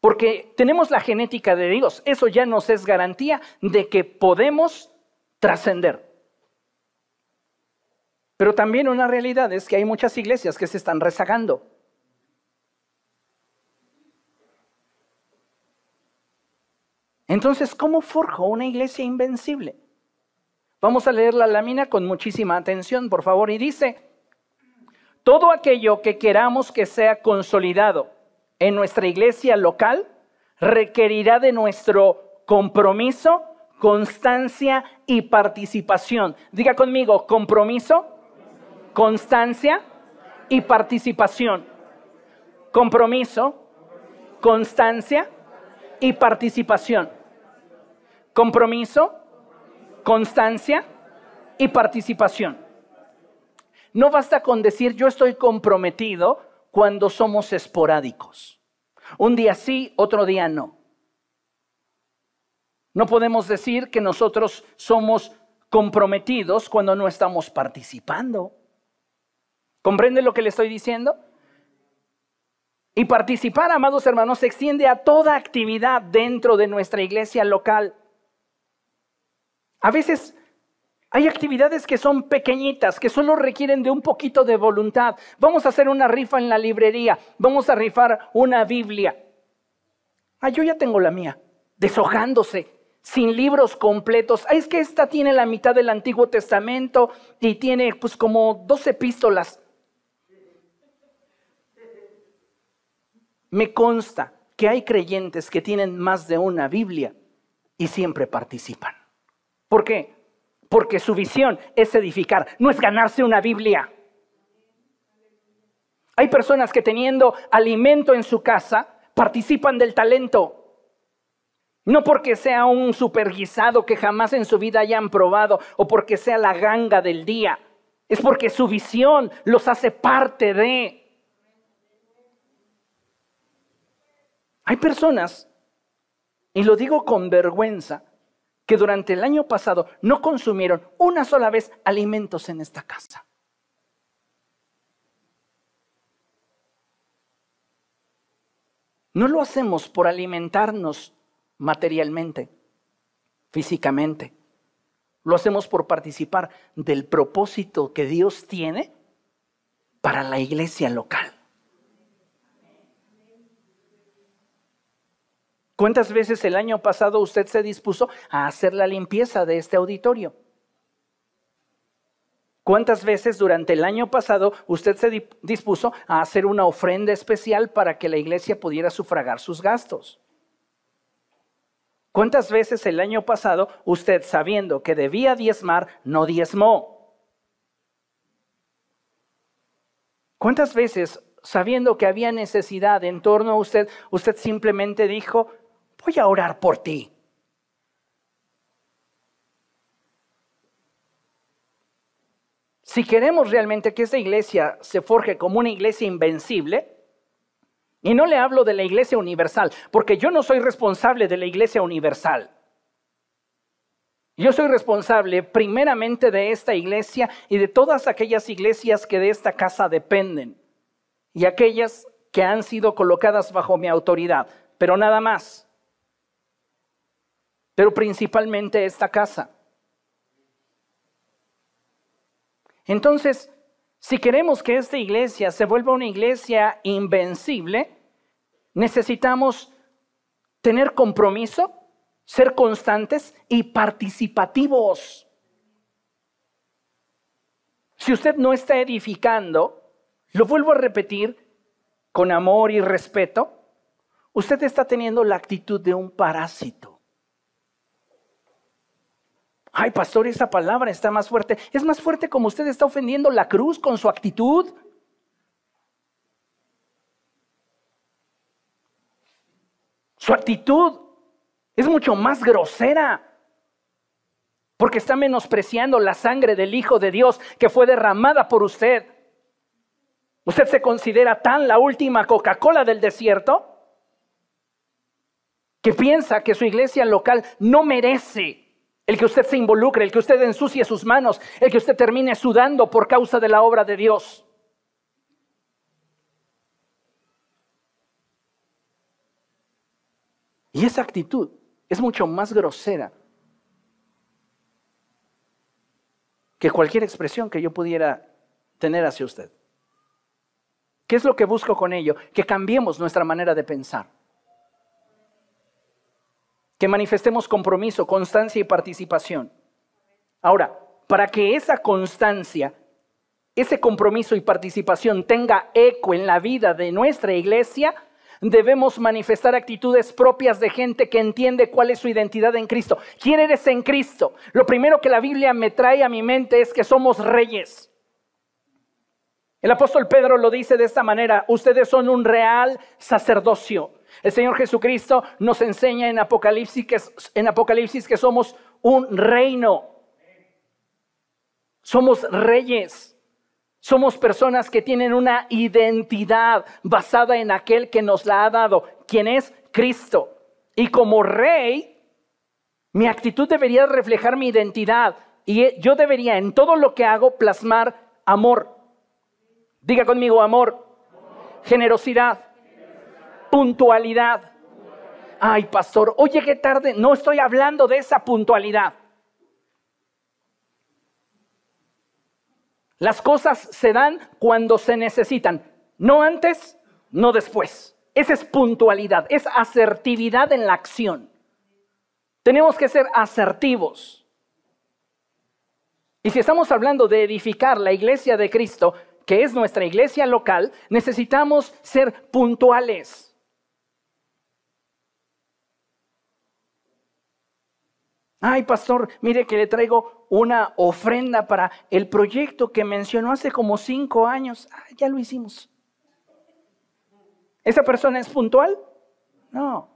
Porque tenemos la genética de Dios. Eso ya nos es garantía de que podemos trascender. Pero también una realidad es que hay muchas iglesias que se están rezagando. Entonces, ¿cómo forjo una iglesia invencible? Vamos a leer la lámina con muchísima atención, por favor, y dice, todo aquello que queramos que sea consolidado en nuestra iglesia local requerirá de nuestro compromiso, constancia y participación. Diga conmigo, compromiso, constancia y participación. Compromiso, constancia y participación. Compromiso, constancia y participación. No basta con decir yo estoy comprometido cuando somos esporádicos. Un día sí, otro día no. No podemos decir que nosotros somos comprometidos cuando no estamos participando. ¿Comprende lo que le estoy diciendo? Y participar, amados hermanos, se extiende a toda actividad dentro de nuestra iglesia local. A veces hay actividades que son pequeñitas, que solo requieren de un poquito de voluntad. Vamos a hacer una rifa en la librería, vamos a rifar una Biblia. Ah, yo ya tengo la mía, deshojándose, sin libros completos. Ah, es que esta tiene la mitad del Antiguo Testamento y tiene pues como dos epístolas. Me consta que hay creyentes que tienen más de una Biblia y siempre participan. ¿Por qué? porque su visión es edificar, no es ganarse una Biblia. Hay personas que teniendo alimento en su casa participan del talento. No porque sea un superguisado que jamás en su vida hayan probado o porque sea la ganga del día. Es porque su visión los hace parte de. Hay personas, y lo digo con vergüenza, que durante el año pasado no consumieron una sola vez alimentos en esta casa. No lo hacemos por alimentarnos materialmente, físicamente. Lo hacemos por participar del propósito que Dios tiene para la iglesia local. ¿Cuántas veces el año pasado usted se dispuso a hacer la limpieza de este auditorio? ¿Cuántas veces durante el año pasado usted se dispuso a hacer una ofrenda especial para que la iglesia pudiera sufragar sus gastos? ¿Cuántas veces el año pasado usted, sabiendo que debía diezmar, no diezmó? ¿Cuántas veces, sabiendo que había necesidad en torno a usted, usted simplemente dijo, voy a orar por ti. Si queremos realmente que esta iglesia se forje como una iglesia invencible, y no le hablo de la iglesia universal, porque yo no soy responsable de la iglesia universal. Yo soy responsable primeramente de esta iglesia y de todas aquellas iglesias que de esta casa dependen. y aquellas que han sido colocadas bajo mi autoridad, pero nada más. Pero principalmente esta casa. Entonces, si queremos que esta iglesia se vuelva una iglesia invencible, necesitamos tener compromiso, ser constantes y participativos. Si usted no está edificando, lo vuelvo a repetir, con amor y respeto, usted está teniendo la actitud de un parásito. Ay, pastor, esa palabra está más fuerte. Es más fuerte como usted está ofendiendo la cruz con su actitud. Su actitud es mucho más grosera porque está menospreciando la sangre del Hijo de Dios que fue derramada por usted. ¿Usted se considera tan la última Coca-Cola del desierto? Que piensa que su iglesia local no merece el que usted se involucre, el que usted ensucie sus manos, el que usted termine sudando por causa de la obra de Dios. Y esa actitud es mucho más grosera que cualquier expresión que yo pudiera tener hacia usted. ¿Qué es lo que busco con ello? Que cambiemos nuestra manera de pensar. Que manifestemos compromiso, constancia y participación. Ahora, para que esa constancia, ese compromiso y participación tenga eco en la vida de nuestra iglesia, debemos manifestar actitudes propias de gente que entiende cuál es su identidad en Cristo. ¿Quién eres en Cristo? Lo primero que la Biblia me trae a mi mente es que somos reyes. El apóstol Pedro lo dice de esta manera, ustedes son un real sacerdocio. El Señor Jesucristo nos enseña en Apocalipsis que, en Apocalipsis que somos un reino. Somos reyes. Somos personas que tienen una identidad basada en aquel que nos la ha dado, quien es Cristo. Y como rey, mi actitud debería reflejar mi identidad y yo debería en todo lo que hago plasmar amor. Diga conmigo amor, generosidad, puntualidad. Ay, pastor, oye, qué tarde. No estoy hablando de esa puntualidad. Las cosas se dan cuando se necesitan, no antes, no después. Esa es puntualidad, es asertividad en la acción. Tenemos que ser asertivos. Y si estamos hablando de edificar la iglesia de Cristo, que es nuestra iglesia local, necesitamos ser puntuales. Ay, pastor, mire que le traigo una ofrenda para el proyecto que mencionó hace como cinco años. Ah, ya lo hicimos. ¿Esa persona es puntual? No.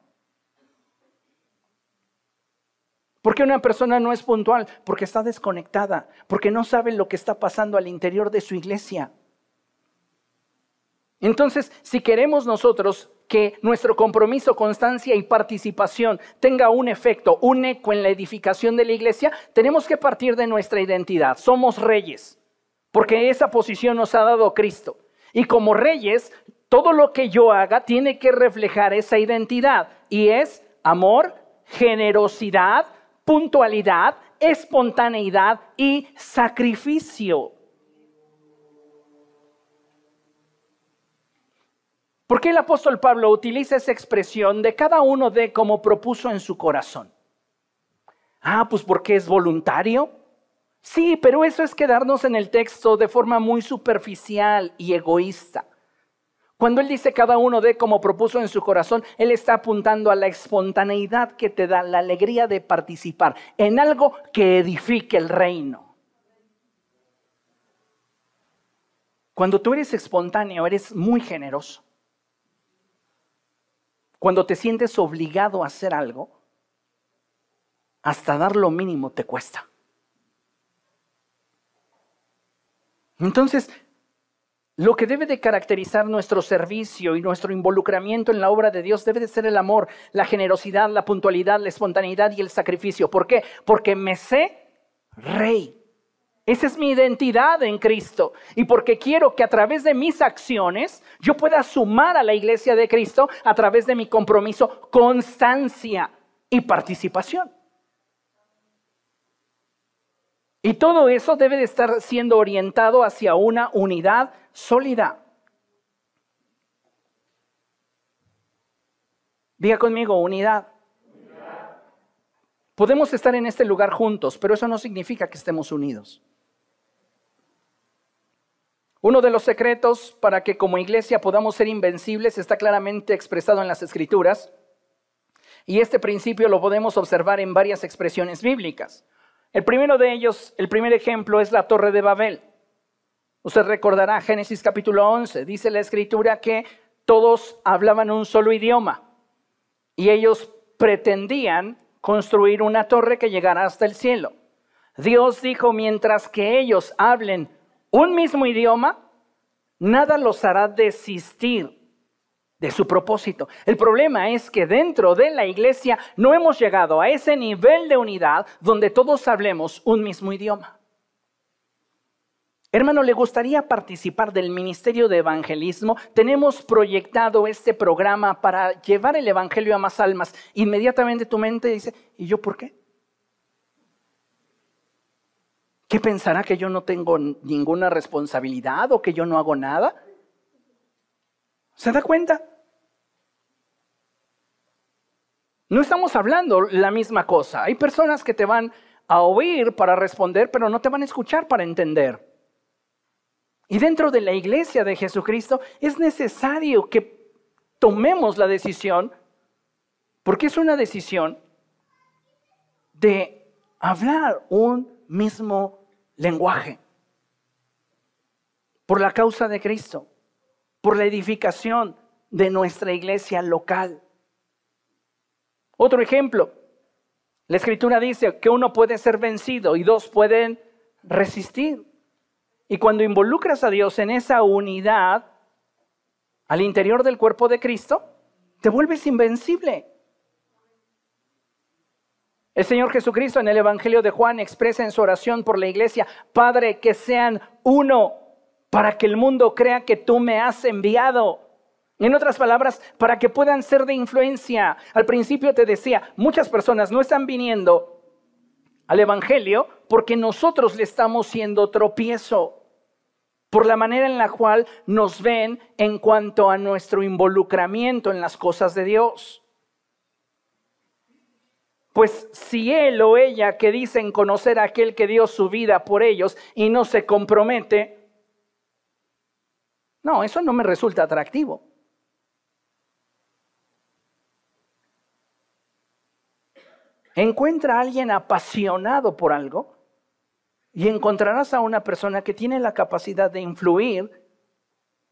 ¿Por qué una persona no es puntual? Porque está desconectada, porque no sabe lo que está pasando al interior de su iglesia. Entonces, si queremos nosotros que nuestro compromiso, constancia y participación tenga un efecto, un eco en la edificación de la iglesia, tenemos que partir de nuestra identidad. Somos reyes, porque esa posición nos ha dado Cristo. Y como reyes, todo lo que yo haga tiene que reflejar esa identidad y es amor, generosidad, puntualidad, espontaneidad y sacrificio. ¿Por qué el apóstol Pablo utiliza esa expresión de cada uno de como propuso en su corazón? Ah, pues porque es voluntario. Sí, pero eso es quedarnos en el texto de forma muy superficial y egoísta. Cuando Él dice cada uno de como propuso en su corazón, Él está apuntando a la espontaneidad que te da la alegría de participar en algo que edifique el reino. Cuando tú eres espontáneo, eres muy generoso. Cuando te sientes obligado a hacer algo, hasta dar lo mínimo te cuesta. Entonces, lo que debe de caracterizar nuestro servicio y nuestro involucramiento en la obra de Dios debe de ser el amor, la generosidad, la puntualidad, la espontaneidad y el sacrificio. ¿Por qué? Porque me sé rey. Esa es mi identidad en Cristo. Y porque quiero que a través de mis acciones yo pueda sumar a la iglesia de Cristo a través de mi compromiso, constancia y participación. Y todo eso debe de estar siendo orientado hacia una unidad sólida. Diga conmigo, unidad. Podemos estar en este lugar juntos, pero eso no significa que estemos unidos. Uno de los secretos para que como iglesia podamos ser invencibles está claramente expresado en las escrituras. Y este principio lo podemos observar en varias expresiones bíblicas. El primero de ellos, el primer ejemplo es la Torre de Babel. Usted recordará Génesis capítulo 11, dice la escritura que todos hablaban un solo idioma y ellos pretendían construir una torre que llegara hasta el cielo. Dios dijo, mientras que ellos hablen un mismo idioma, nada los hará desistir de su propósito. El problema es que dentro de la iglesia no hemos llegado a ese nivel de unidad donde todos hablemos un mismo idioma. Hermano, ¿le gustaría participar del Ministerio de Evangelismo? Tenemos proyectado este programa para llevar el Evangelio a más almas. Inmediatamente tu mente dice, ¿y yo por qué? ¿Qué pensará que yo no tengo ninguna responsabilidad o que yo no hago nada? ¿Se da cuenta? No estamos hablando la misma cosa. Hay personas que te van a oír para responder, pero no te van a escuchar para entender. Y dentro de la iglesia de Jesucristo es necesario que tomemos la decisión, porque es una decisión de hablar un mismo lenguaje. Por la causa de Cristo, por la edificación de nuestra iglesia local. Otro ejemplo, la escritura dice que uno puede ser vencido y dos pueden resistir. Y cuando involucras a Dios en esa unidad al interior del cuerpo de Cristo, te vuelves invencible. El Señor Jesucristo en el Evangelio de Juan expresa en su oración por la iglesia, Padre, que sean uno para que el mundo crea que tú me has enviado. En otras palabras, para que puedan ser de influencia. Al principio te decía, muchas personas no están viniendo al Evangelio porque nosotros le estamos siendo tropiezo por la manera en la cual nos ven en cuanto a nuestro involucramiento en las cosas de Dios. Pues si él o ella que dicen conocer a aquel que dio su vida por ellos y no se compromete, no, eso no me resulta atractivo. Encuentra a alguien apasionado por algo y encontrarás a una persona que tiene la capacidad de influir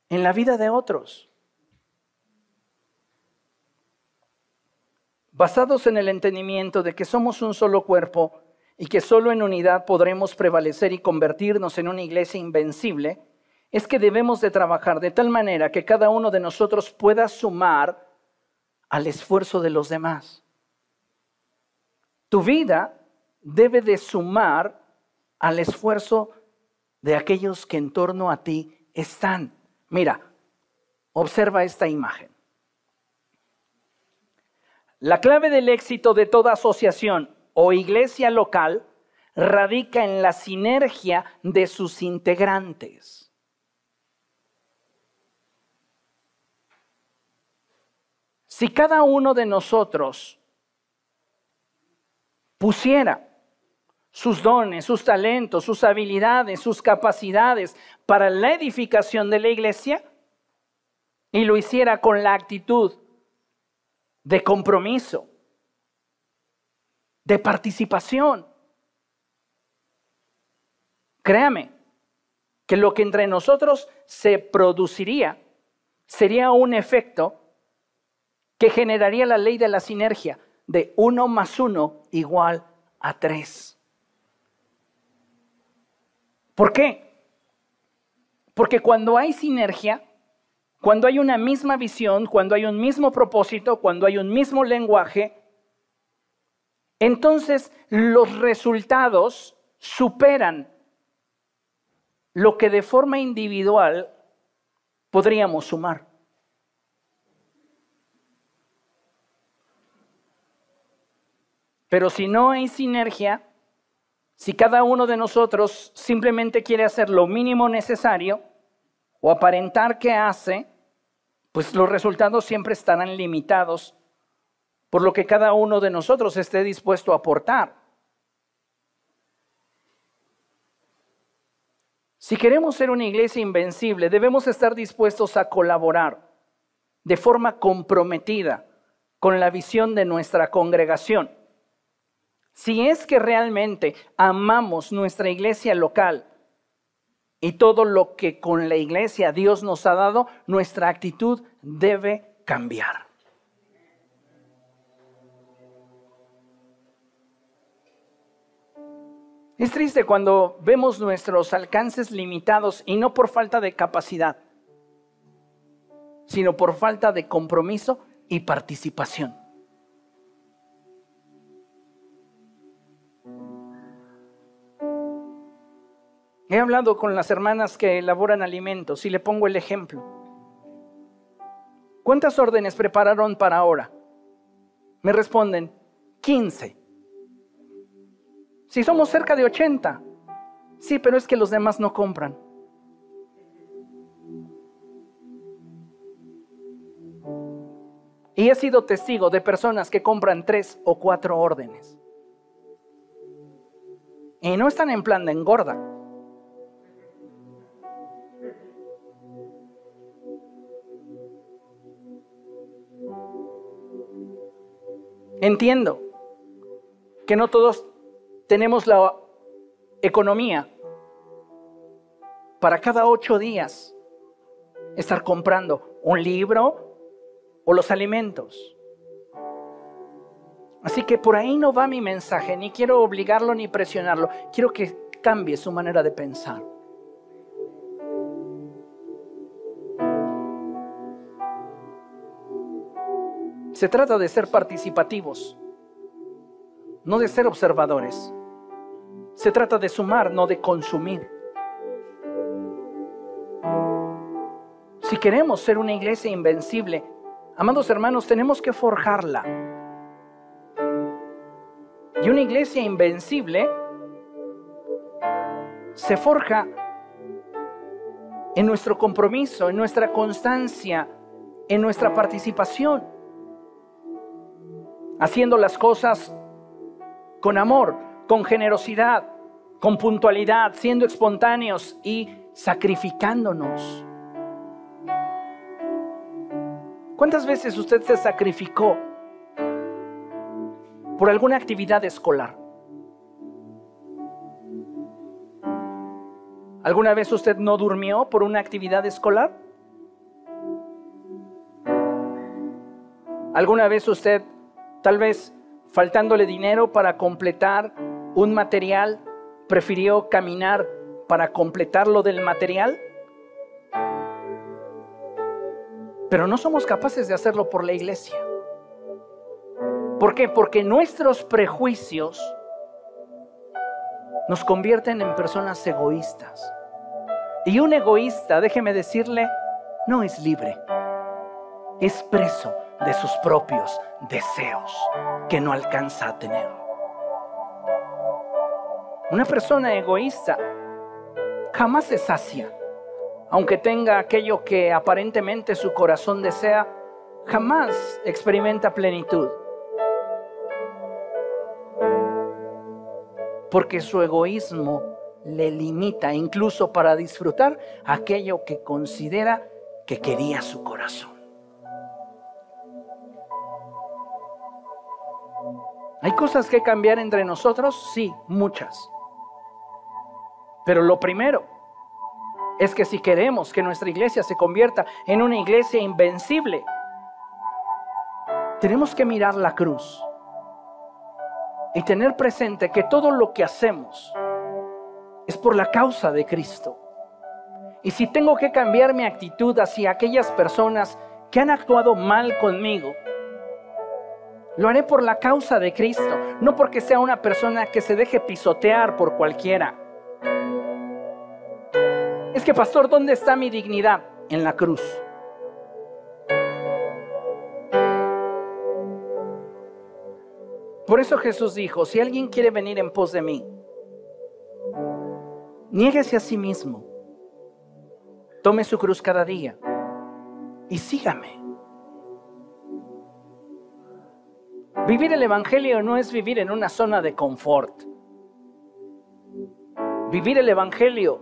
en la vida de otros. Basados en el entendimiento de que somos un solo cuerpo y que solo en unidad podremos prevalecer y convertirnos en una iglesia invencible, es que debemos de trabajar de tal manera que cada uno de nosotros pueda sumar al esfuerzo de los demás. Tu vida debe de sumar al esfuerzo de aquellos que en torno a ti están. Mira, observa esta imagen. La clave del éxito de toda asociación o iglesia local radica en la sinergia de sus integrantes. Si cada uno de nosotros pusiera sus dones, sus talentos, sus habilidades, sus capacidades para la edificación de la iglesia y lo hiciera con la actitud de compromiso, de participación. Créame que lo que entre nosotros se produciría sería un efecto que generaría la ley de la sinergia de uno más uno igual a tres. ¿Por qué? Porque cuando hay sinergia, cuando hay una misma visión, cuando hay un mismo propósito, cuando hay un mismo lenguaje, entonces los resultados superan lo que de forma individual podríamos sumar. Pero si no hay sinergia, si cada uno de nosotros simplemente quiere hacer lo mínimo necesario o aparentar que hace, pues los resultados siempre estarán limitados por lo que cada uno de nosotros esté dispuesto a aportar. Si queremos ser una iglesia invencible, debemos estar dispuestos a colaborar de forma comprometida con la visión de nuestra congregación. Si es que realmente amamos nuestra iglesia local y todo lo que con la iglesia Dios nos ha dado, nuestra actitud debe cambiar. Es triste cuando vemos nuestros alcances limitados y no por falta de capacidad, sino por falta de compromiso y participación. He hablado con las hermanas que elaboran alimentos y le pongo el ejemplo. ¿Cuántas órdenes prepararon para ahora? Me responden, 15. Si somos cerca de 80. Sí, pero es que los demás no compran. Y he sido testigo de personas que compran tres o cuatro órdenes. Y no están en plan de engorda. Entiendo que no todos tenemos la economía para cada ocho días estar comprando un libro o los alimentos. Así que por ahí no va mi mensaje, ni quiero obligarlo ni presionarlo, quiero que cambie su manera de pensar. Se trata de ser participativos, no de ser observadores. Se trata de sumar, no de consumir. Si queremos ser una iglesia invencible, amados hermanos, tenemos que forjarla. Y una iglesia invencible se forja en nuestro compromiso, en nuestra constancia, en nuestra participación haciendo las cosas con amor, con generosidad, con puntualidad, siendo espontáneos y sacrificándonos. ¿Cuántas veces usted se sacrificó por alguna actividad escolar? ¿Alguna vez usted no durmió por una actividad escolar? ¿Alguna vez usted Tal vez faltándole dinero para completar un material, prefirió caminar para completar lo del material. Pero no somos capaces de hacerlo por la iglesia. ¿Por qué? Porque nuestros prejuicios nos convierten en personas egoístas. Y un egoísta, déjeme decirle, no es libre, es preso de sus propios deseos que no alcanza a tener. Una persona egoísta jamás se sacia, aunque tenga aquello que aparentemente su corazón desea, jamás experimenta plenitud. Porque su egoísmo le limita incluso para disfrutar aquello que considera que quería su corazón. ¿Hay cosas que cambiar entre nosotros? Sí, muchas. Pero lo primero es que si queremos que nuestra iglesia se convierta en una iglesia invencible, tenemos que mirar la cruz y tener presente que todo lo que hacemos es por la causa de Cristo. Y si tengo que cambiar mi actitud hacia aquellas personas que han actuado mal conmigo, lo haré por la causa de Cristo, no porque sea una persona que se deje pisotear por cualquiera. Es que, pastor, ¿dónde está mi dignidad? En la cruz. Por eso Jesús dijo, si alguien quiere venir en pos de mí, niéguese a sí mismo, tome su cruz cada día y sígame. Vivir el Evangelio no es vivir en una zona de confort. Vivir el Evangelio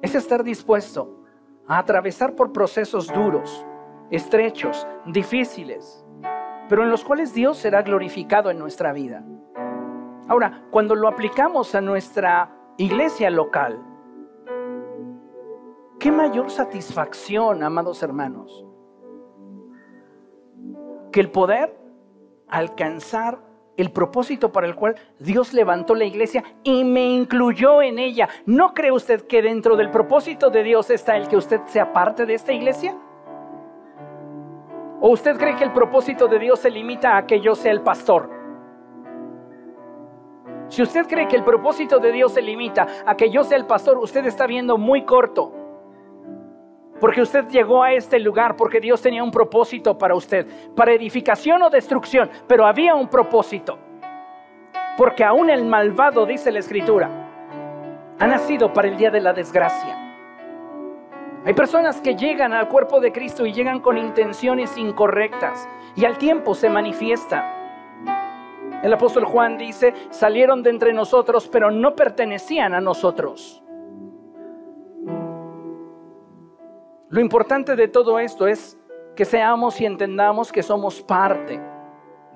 es estar dispuesto a atravesar por procesos duros, estrechos, difíciles, pero en los cuales Dios será glorificado en nuestra vida. Ahora, cuando lo aplicamos a nuestra iglesia local, ¿qué mayor satisfacción, amados hermanos? Que el poder alcanzar el propósito para el cual Dios levantó la iglesia y me incluyó en ella. ¿No cree usted que dentro del propósito de Dios está el que usted sea parte de esta iglesia? ¿O usted cree que el propósito de Dios se limita a que yo sea el pastor? Si usted cree que el propósito de Dios se limita a que yo sea el pastor, usted está viendo muy corto. Porque usted llegó a este lugar porque Dios tenía un propósito para usted, para edificación o destrucción, pero había un propósito. Porque aún el malvado, dice la escritura, ha nacido para el día de la desgracia. Hay personas que llegan al cuerpo de Cristo y llegan con intenciones incorrectas y al tiempo se manifiesta. El apóstol Juan dice, salieron de entre nosotros, pero no pertenecían a nosotros. Lo importante de todo esto es que seamos y entendamos que somos parte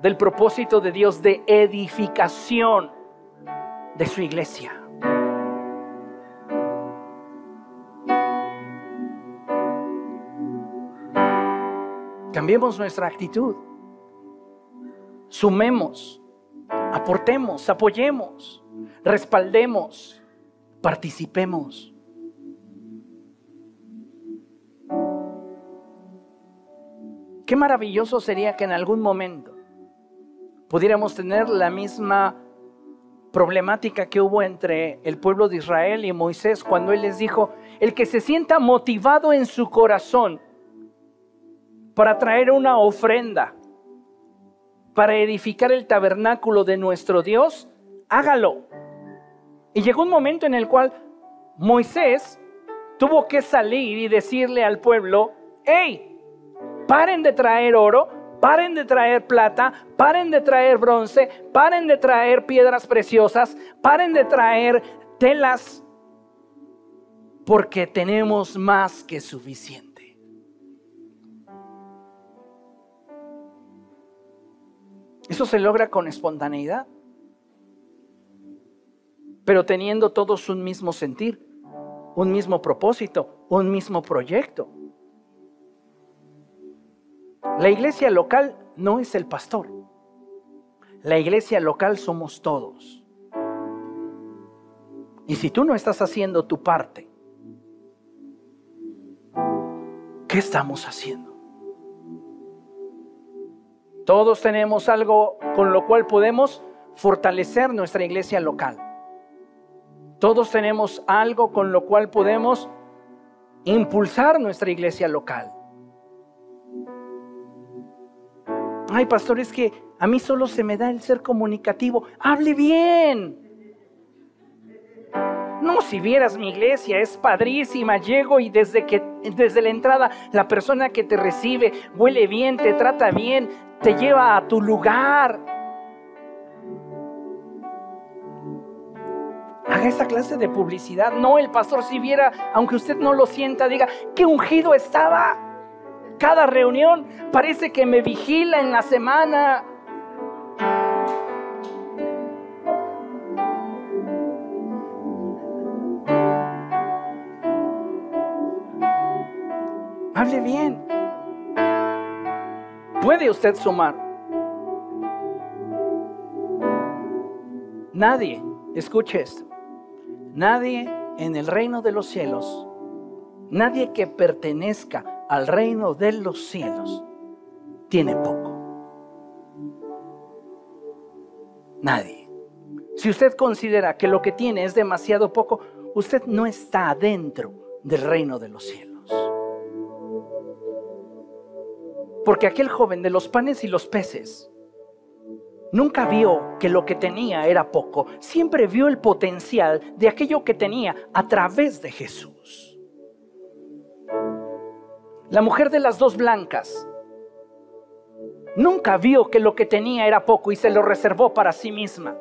del propósito de Dios de edificación de su iglesia. Cambiemos nuestra actitud. Sumemos, aportemos, apoyemos, respaldemos, participemos. Qué maravilloso sería que en algún momento pudiéramos tener la misma problemática que hubo entre el pueblo de Israel y Moisés cuando él les dijo, el que se sienta motivado en su corazón para traer una ofrenda, para edificar el tabernáculo de nuestro Dios, hágalo. Y llegó un momento en el cual Moisés tuvo que salir y decirle al pueblo, hey, Paren de traer oro, paren de traer plata, paren de traer bronce, paren de traer piedras preciosas, paren de traer telas, porque tenemos más que suficiente. Eso se logra con espontaneidad, pero teniendo todos un mismo sentir, un mismo propósito, un mismo proyecto. La iglesia local no es el pastor. La iglesia local somos todos. Y si tú no estás haciendo tu parte, ¿qué estamos haciendo? Todos tenemos algo con lo cual podemos fortalecer nuestra iglesia local. Todos tenemos algo con lo cual podemos impulsar nuestra iglesia local. Ay pastor, es que a mí solo se me da el ser comunicativo. Hable bien. No, si vieras mi iglesia, es padrísima. Llego y desde que desde la entrada la persona que te recibe huele bien, te trata bien, te lleva a tu lugar. Haga esa clase de publicidad. No, el pastor si viera, aunque usted no lo sienta, diga, qué ungido estaba cada reunión parece que me vigila en la semana. Hable bien. Puede usted sumar. Nadie, escuche esto, nadie en el reino de los cielos, nadie que pertenezca al reino de los cielos tiene poco. Nadie. Si usted considera que lo que tiene es demasiado poco, usted no está adentro del reino de los cielos. Porque aquel joven de los panes y los peces nunca vio que lo que tenía era poco, siempre vio el potencial de aquello que tenía a través de Jesús. La mujer de las dos blancas nunca vio que lo que tenía era poco y se lo reservó para sí misma.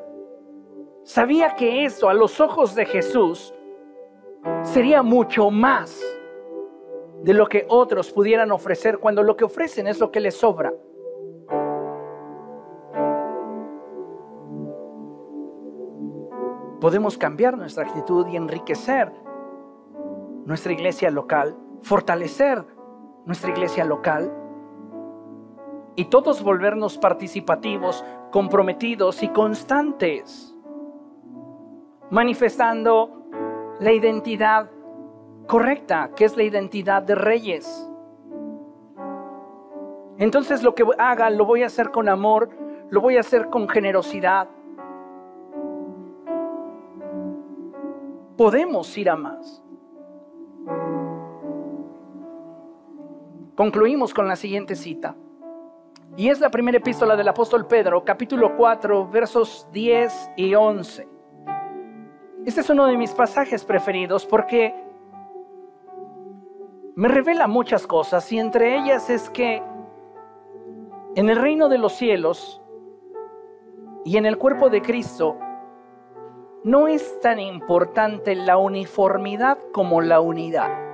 Sabía que eso a los ojos de Jesús sería mucho más de lo que otros pudieran ofrecer cuando lo que ofrecen es lo que les sobra. Podemos cambiar nuestra actitud y enriquecer nuestra iglesia local, fortalecer nuestra iglesia local y todos volvernos participativos, comprometidos y constantes, manifestando la identidad correcta, que es la identidad de reyes. Entonces lo que haga lo voy a hacer con amor, lo voy a hacer con generosidad. Podemos ir a más. Concluimos con la siguiente cita. Y es la primera epístola del apóstol Pedro, capítulo 4, versos 10 y 11. Este es uno de mis pasajes preferidos porque me revela muchas cosas y entre ellas es que en el reino de los cielos y en el cuerpo de Cristo no es tan importante la uniformidad como la unidad.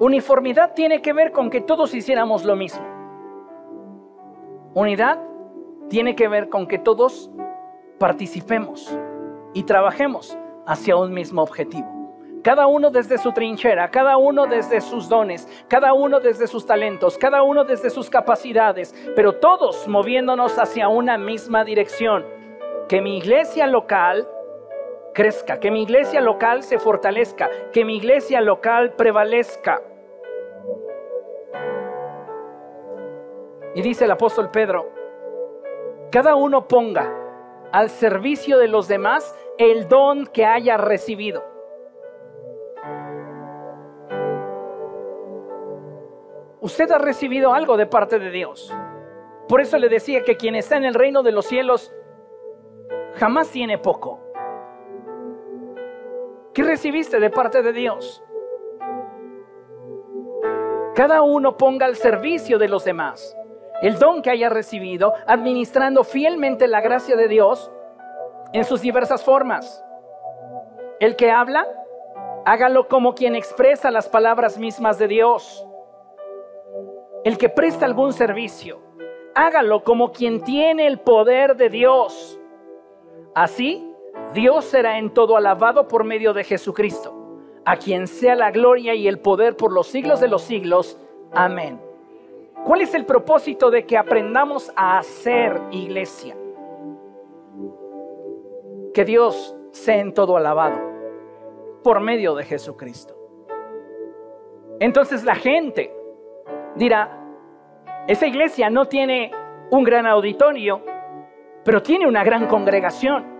Uniformidad tiene que ver con que todos hiciéramos lo mismo. Unidad tiene que ver con que todos participemos y trabajemos hacia un mismo objetivo. Cada uno desde su trinchera, cada uno desde sus dones, cada uno desde sus talentos, cada uno desde sus capacidades, pero todos moviéndonos hacia una misma dirección. Que mi iglesia local crezca, que mi iglesia local se fortalezca, que mi iglesia local prevalezca. Y dice el apóstol Pedro, cada uno ponga al servicio de los demás el don que haya recibido. Usted ha recibido algo de parte de Dios. Por eso le decía que quien está en el reino de los cielos jamás tiene poco. ¿Qué recibiste de parte de Dios? Cada uno ponga al servicio de los demás el don que haya recibido, administrando fielmente la gracia de Dios en sus diversas formas. El que habla, hágalo como quien expresa las palabras mismas de Dios el que presta algún servicio, hágalo como quien tiene el poder de Dios. Así, Dios será en todo alabado por medio de Jesucristo, a quien sea la gloria y el poder por los siglos de los siglos. Amén. ¿Cuál es el propósito de que aprendamos a hacer iglesia? Que Dios sea en todo alabado por medio de Jesucristo. Entonces la gente dirá, esa iglesia no tiene un gran auditorio, pero tiene una gran congregación.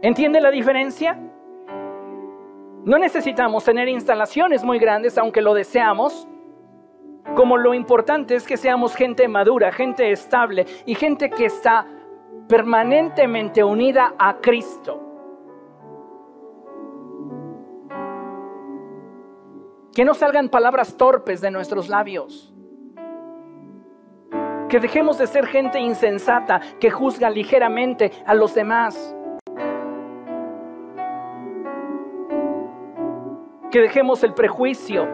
¿Entiende la diferencia? No necesitamos tener instalaciones muy grandes, aunque lo deseamos. Como lo importante es que seamos gente madura, gente estable y gente que está permanentemente unida a Cristo. Que no salgan palabras torpes de nuestros labios. Que dejemos de ser gente insensata que juzga ligeramente a los demás. Que dejemos el prejuicio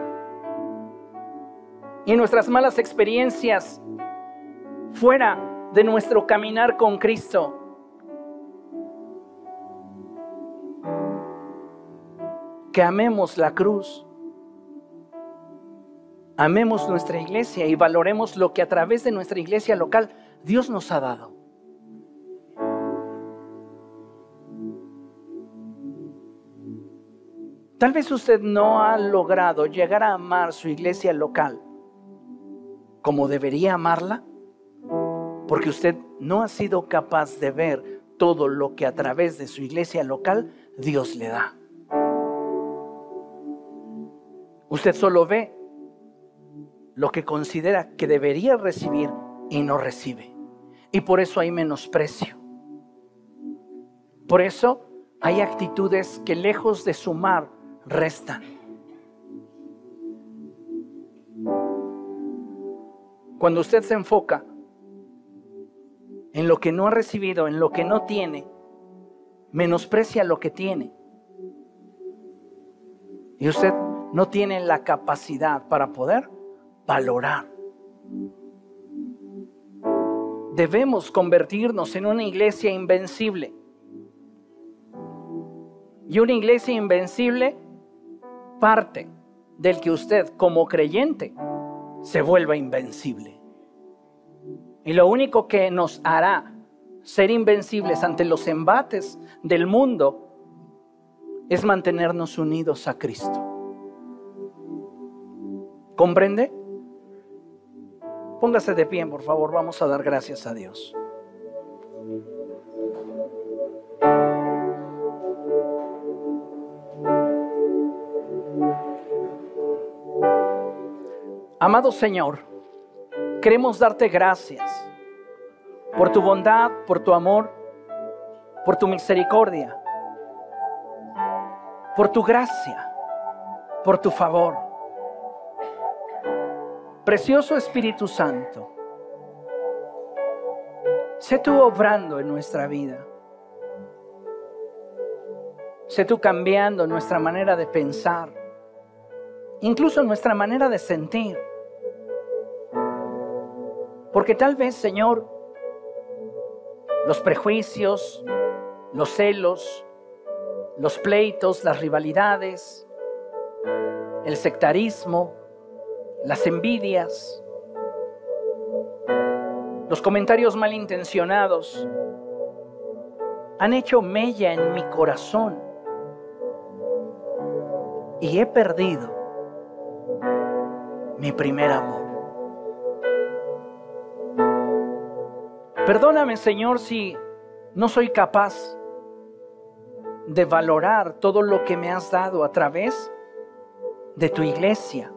y nuestras malas experiencias fuera de nuestro caminar con Cristo. Que amemos la cruz Amemos nuestra iglesia y valoremos lo que a través de nuestra iglesia local Dios nos ha dado. Tal vez usted no ha logrado llegar a amar su iglesia local como debería amarla, porque usted no ha sido capaz de ver todo lo que a través de su iglesia local Dios le da. Usted solo ve lo que considera que debería recibir y no recibe. Y por eso hay menosprecio. Por eso hay actitudes que lejos de sumar, restan. Cuando usted se enfoca en lo que no ha recibido, en lo que no tiene, menosprecia lo que tiene. Y usted no tiene la capacidad para poder valorar. Debemos convertirnos en una iglesia invencible. Y una iglesia invencible parte del que usted como creyente se vuelva invencible. Y lo único que nos hará ser invencibles ante los embates del mundo es mantenernos unidos a Cristo. ¿Comprende? Póngase de pie, por favor, vamos a dar gracias a Dios. Amado Señor, queremos darte gracias por tu bondad, por tu amor, por tu misericordia, por tu gracia, por tu favor. Precioso Espíritu Santo, sé tú obrando en nuestra vida. Sé tú cambiando nuestra manera de pensar, incluso nuestra manera de sentir. Porque tal vez, Señor, los prejuicios, los celos, los pleitos, las rivalidades, el sectarismo, las envidias, los comentarios malintencionados han hecho mella en mi corazón y he perdido mi primer amor. Perdóname, Señor, si no soy capaz de valorar todo lo que me has dado a través de tu iglesia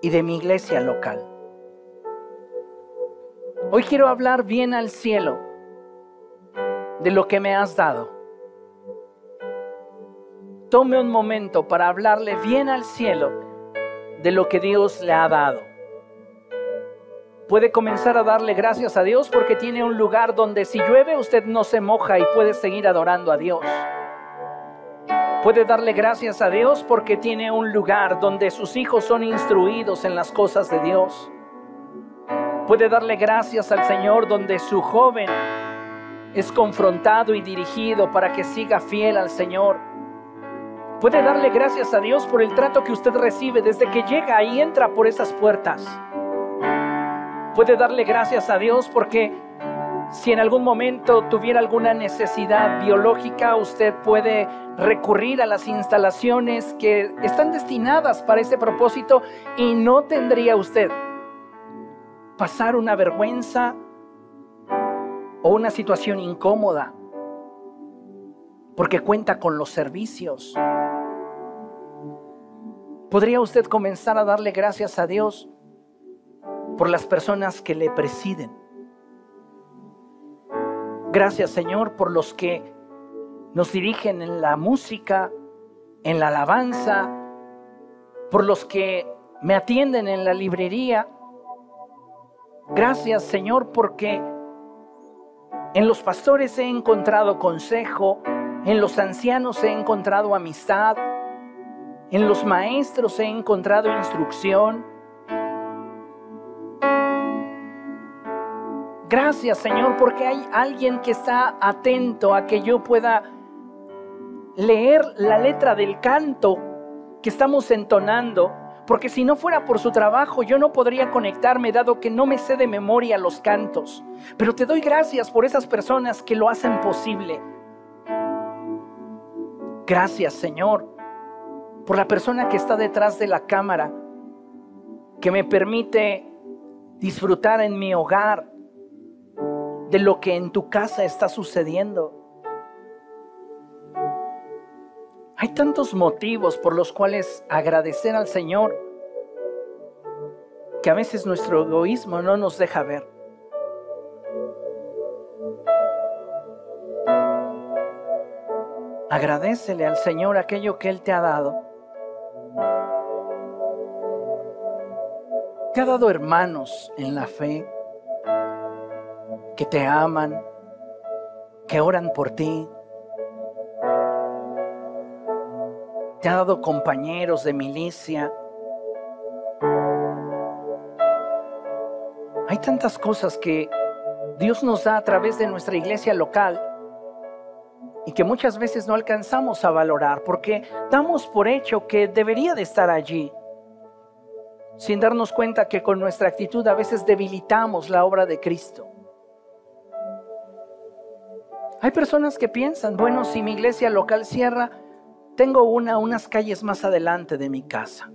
y de mi iglesia local. Hoy quiero hablar bien al cielo de lo que me has dado. Tome un momento para hablarle bien al cielo de lo que Dios le ha dado. Puede comenzar a darle gracias a Dios porque tiene un lugar donde si llueve usted no se moja y puede seguir adorando a Dios. Puede darle gracias a Dios porque tiene un lugar donde sus hijos son instruidos en las cosas de Dios. Puede darle gracias al Señor donde su joven es confrontado y dirigido para que siga fiel al Señor. Puede darle gracias a Dios por el trato que usted recibe desde que llega y entra por esas puertas. Puede darle gracias a Dios porque si en algún momento tuviera alguna necesidad biológica, usted puede recurrir a las instalaciones que están destinadas para ese propósito y no tendría usted pasar una vergüenza o una situación incómoda porque cuenta con los servicios. ¿Podría usted comenzar a darle gracias a Dios por las personas que le presiden? Gracias Señor por los que nos dirigen en la música, en la alabanza, por los que me atienden en la librería. Gracias Señor porque en los pastores he encontrado consejo, en los ancianos he encontrado amistad, en los maestros he encontrado instrucción Gracias Señor porque hay alguien que está atento a que yo pueda leer la letra del canto que estamos entonando, porque si no fuera por su trabajo yo no podría conectarme dado que no me sé de memoria los cantos. Pero te doy gracias por esas personas que lo hacen posible. Gracias Señor por la persona que está detrás de la cámara, que me permite disfrutar en mi hogar de lo que en tu casa está sucediendo. Hay tantos motivos por los cuales agradecer al Señor que a veces nuestro egoísmo no nos deja ver. Agradecele al Señor aquello que Él te ha dado. Te ha dado hermanos en la fe que te aman, que oran por ti. Te ha dado compañeros de milicia. Hay tantas cosas que Dios nos da a través de nuestra iglesia local y que muchas veces no alcanzamos a valorar porque damos por hecho que debería de estar allí, sin darnos cuenta que con nuestra actitud a veces debilitamos la obra de Cristo. Hay personas que piensan, bueno, si mi iglesia local cierra, tengo una unas calles más adelante de mi casa.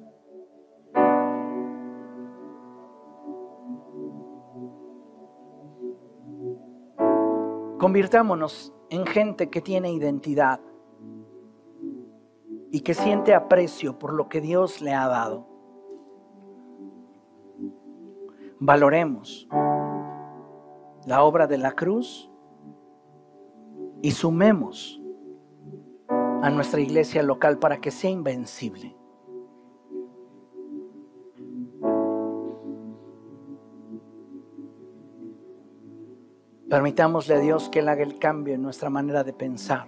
Convirtámonos en gente que tiene identidad y que siente aprecio por lo que Dios le ha dado. Valoremos la obra de la cruz y sumemos a nuestra iglesia local para que sea invencible. Permitámosle a Dios que Él haga el cambio en nuestra manera de pensar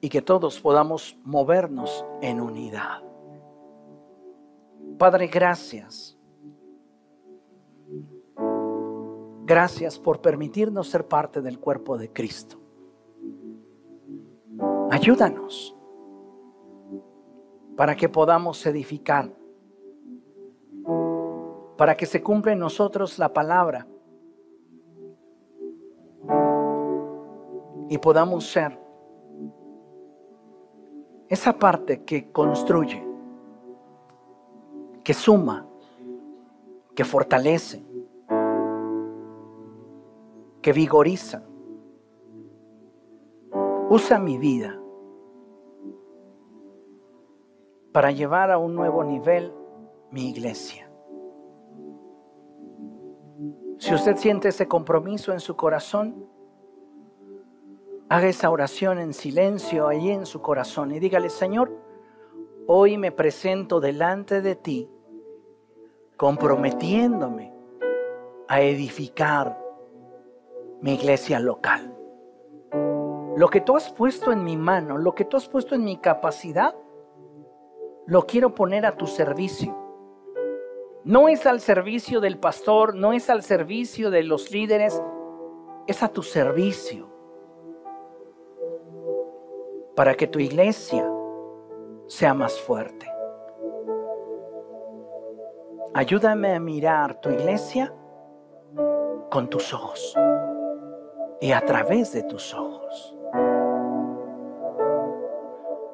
y que todos podamos movernos en unidad. Padre, gracias. Gracias por permitirnos ser parte del cuerpo de Cristo. Ayúdanos para que podamos edificar, para que se cumpla en nosotros la palabra y podamos ser esa parte que construye, que suma, que fortalece, que vigoriza. Usa mi vida para llevar a un nuevo nivel mi iglesia. Si usted siente ese compromiso en su corazón, haga esa oración en silencio allí en su corazón y dígale, Señor, hoy me presento delante de ti comprometiéndome a edificar mi iglesia local. Lo que tú has puesto en mi mano, lo que tú has puesto en mi capacidad, lo quiero poner a tu servicio. No es al servicio del pastor, no es al servicio de los líderes, es a tu servicio para que tu iglesia sea más fuerte. Ayúdame a mirar tu iglesia con tus ojos y a través de tus ojos.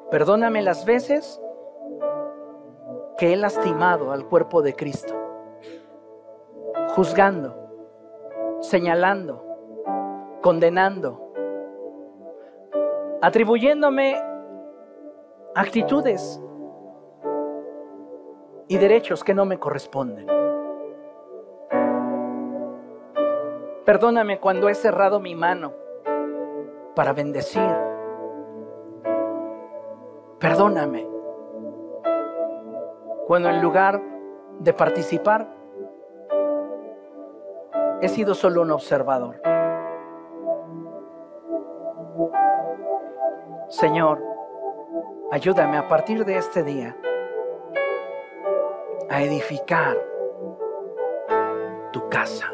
Perdóname las veces que he lastimado al cuerpo de Cristo, juzgando, señalando, condenando, atribuyéndome actitudes y derechos que no me corresponden. Perdóname cuando he cerrado mi mano para bendecir. Perdóname cuando en lugar de participar he sido solo un observador. Señor, ayúdame a partir de este día a edificar tu casa.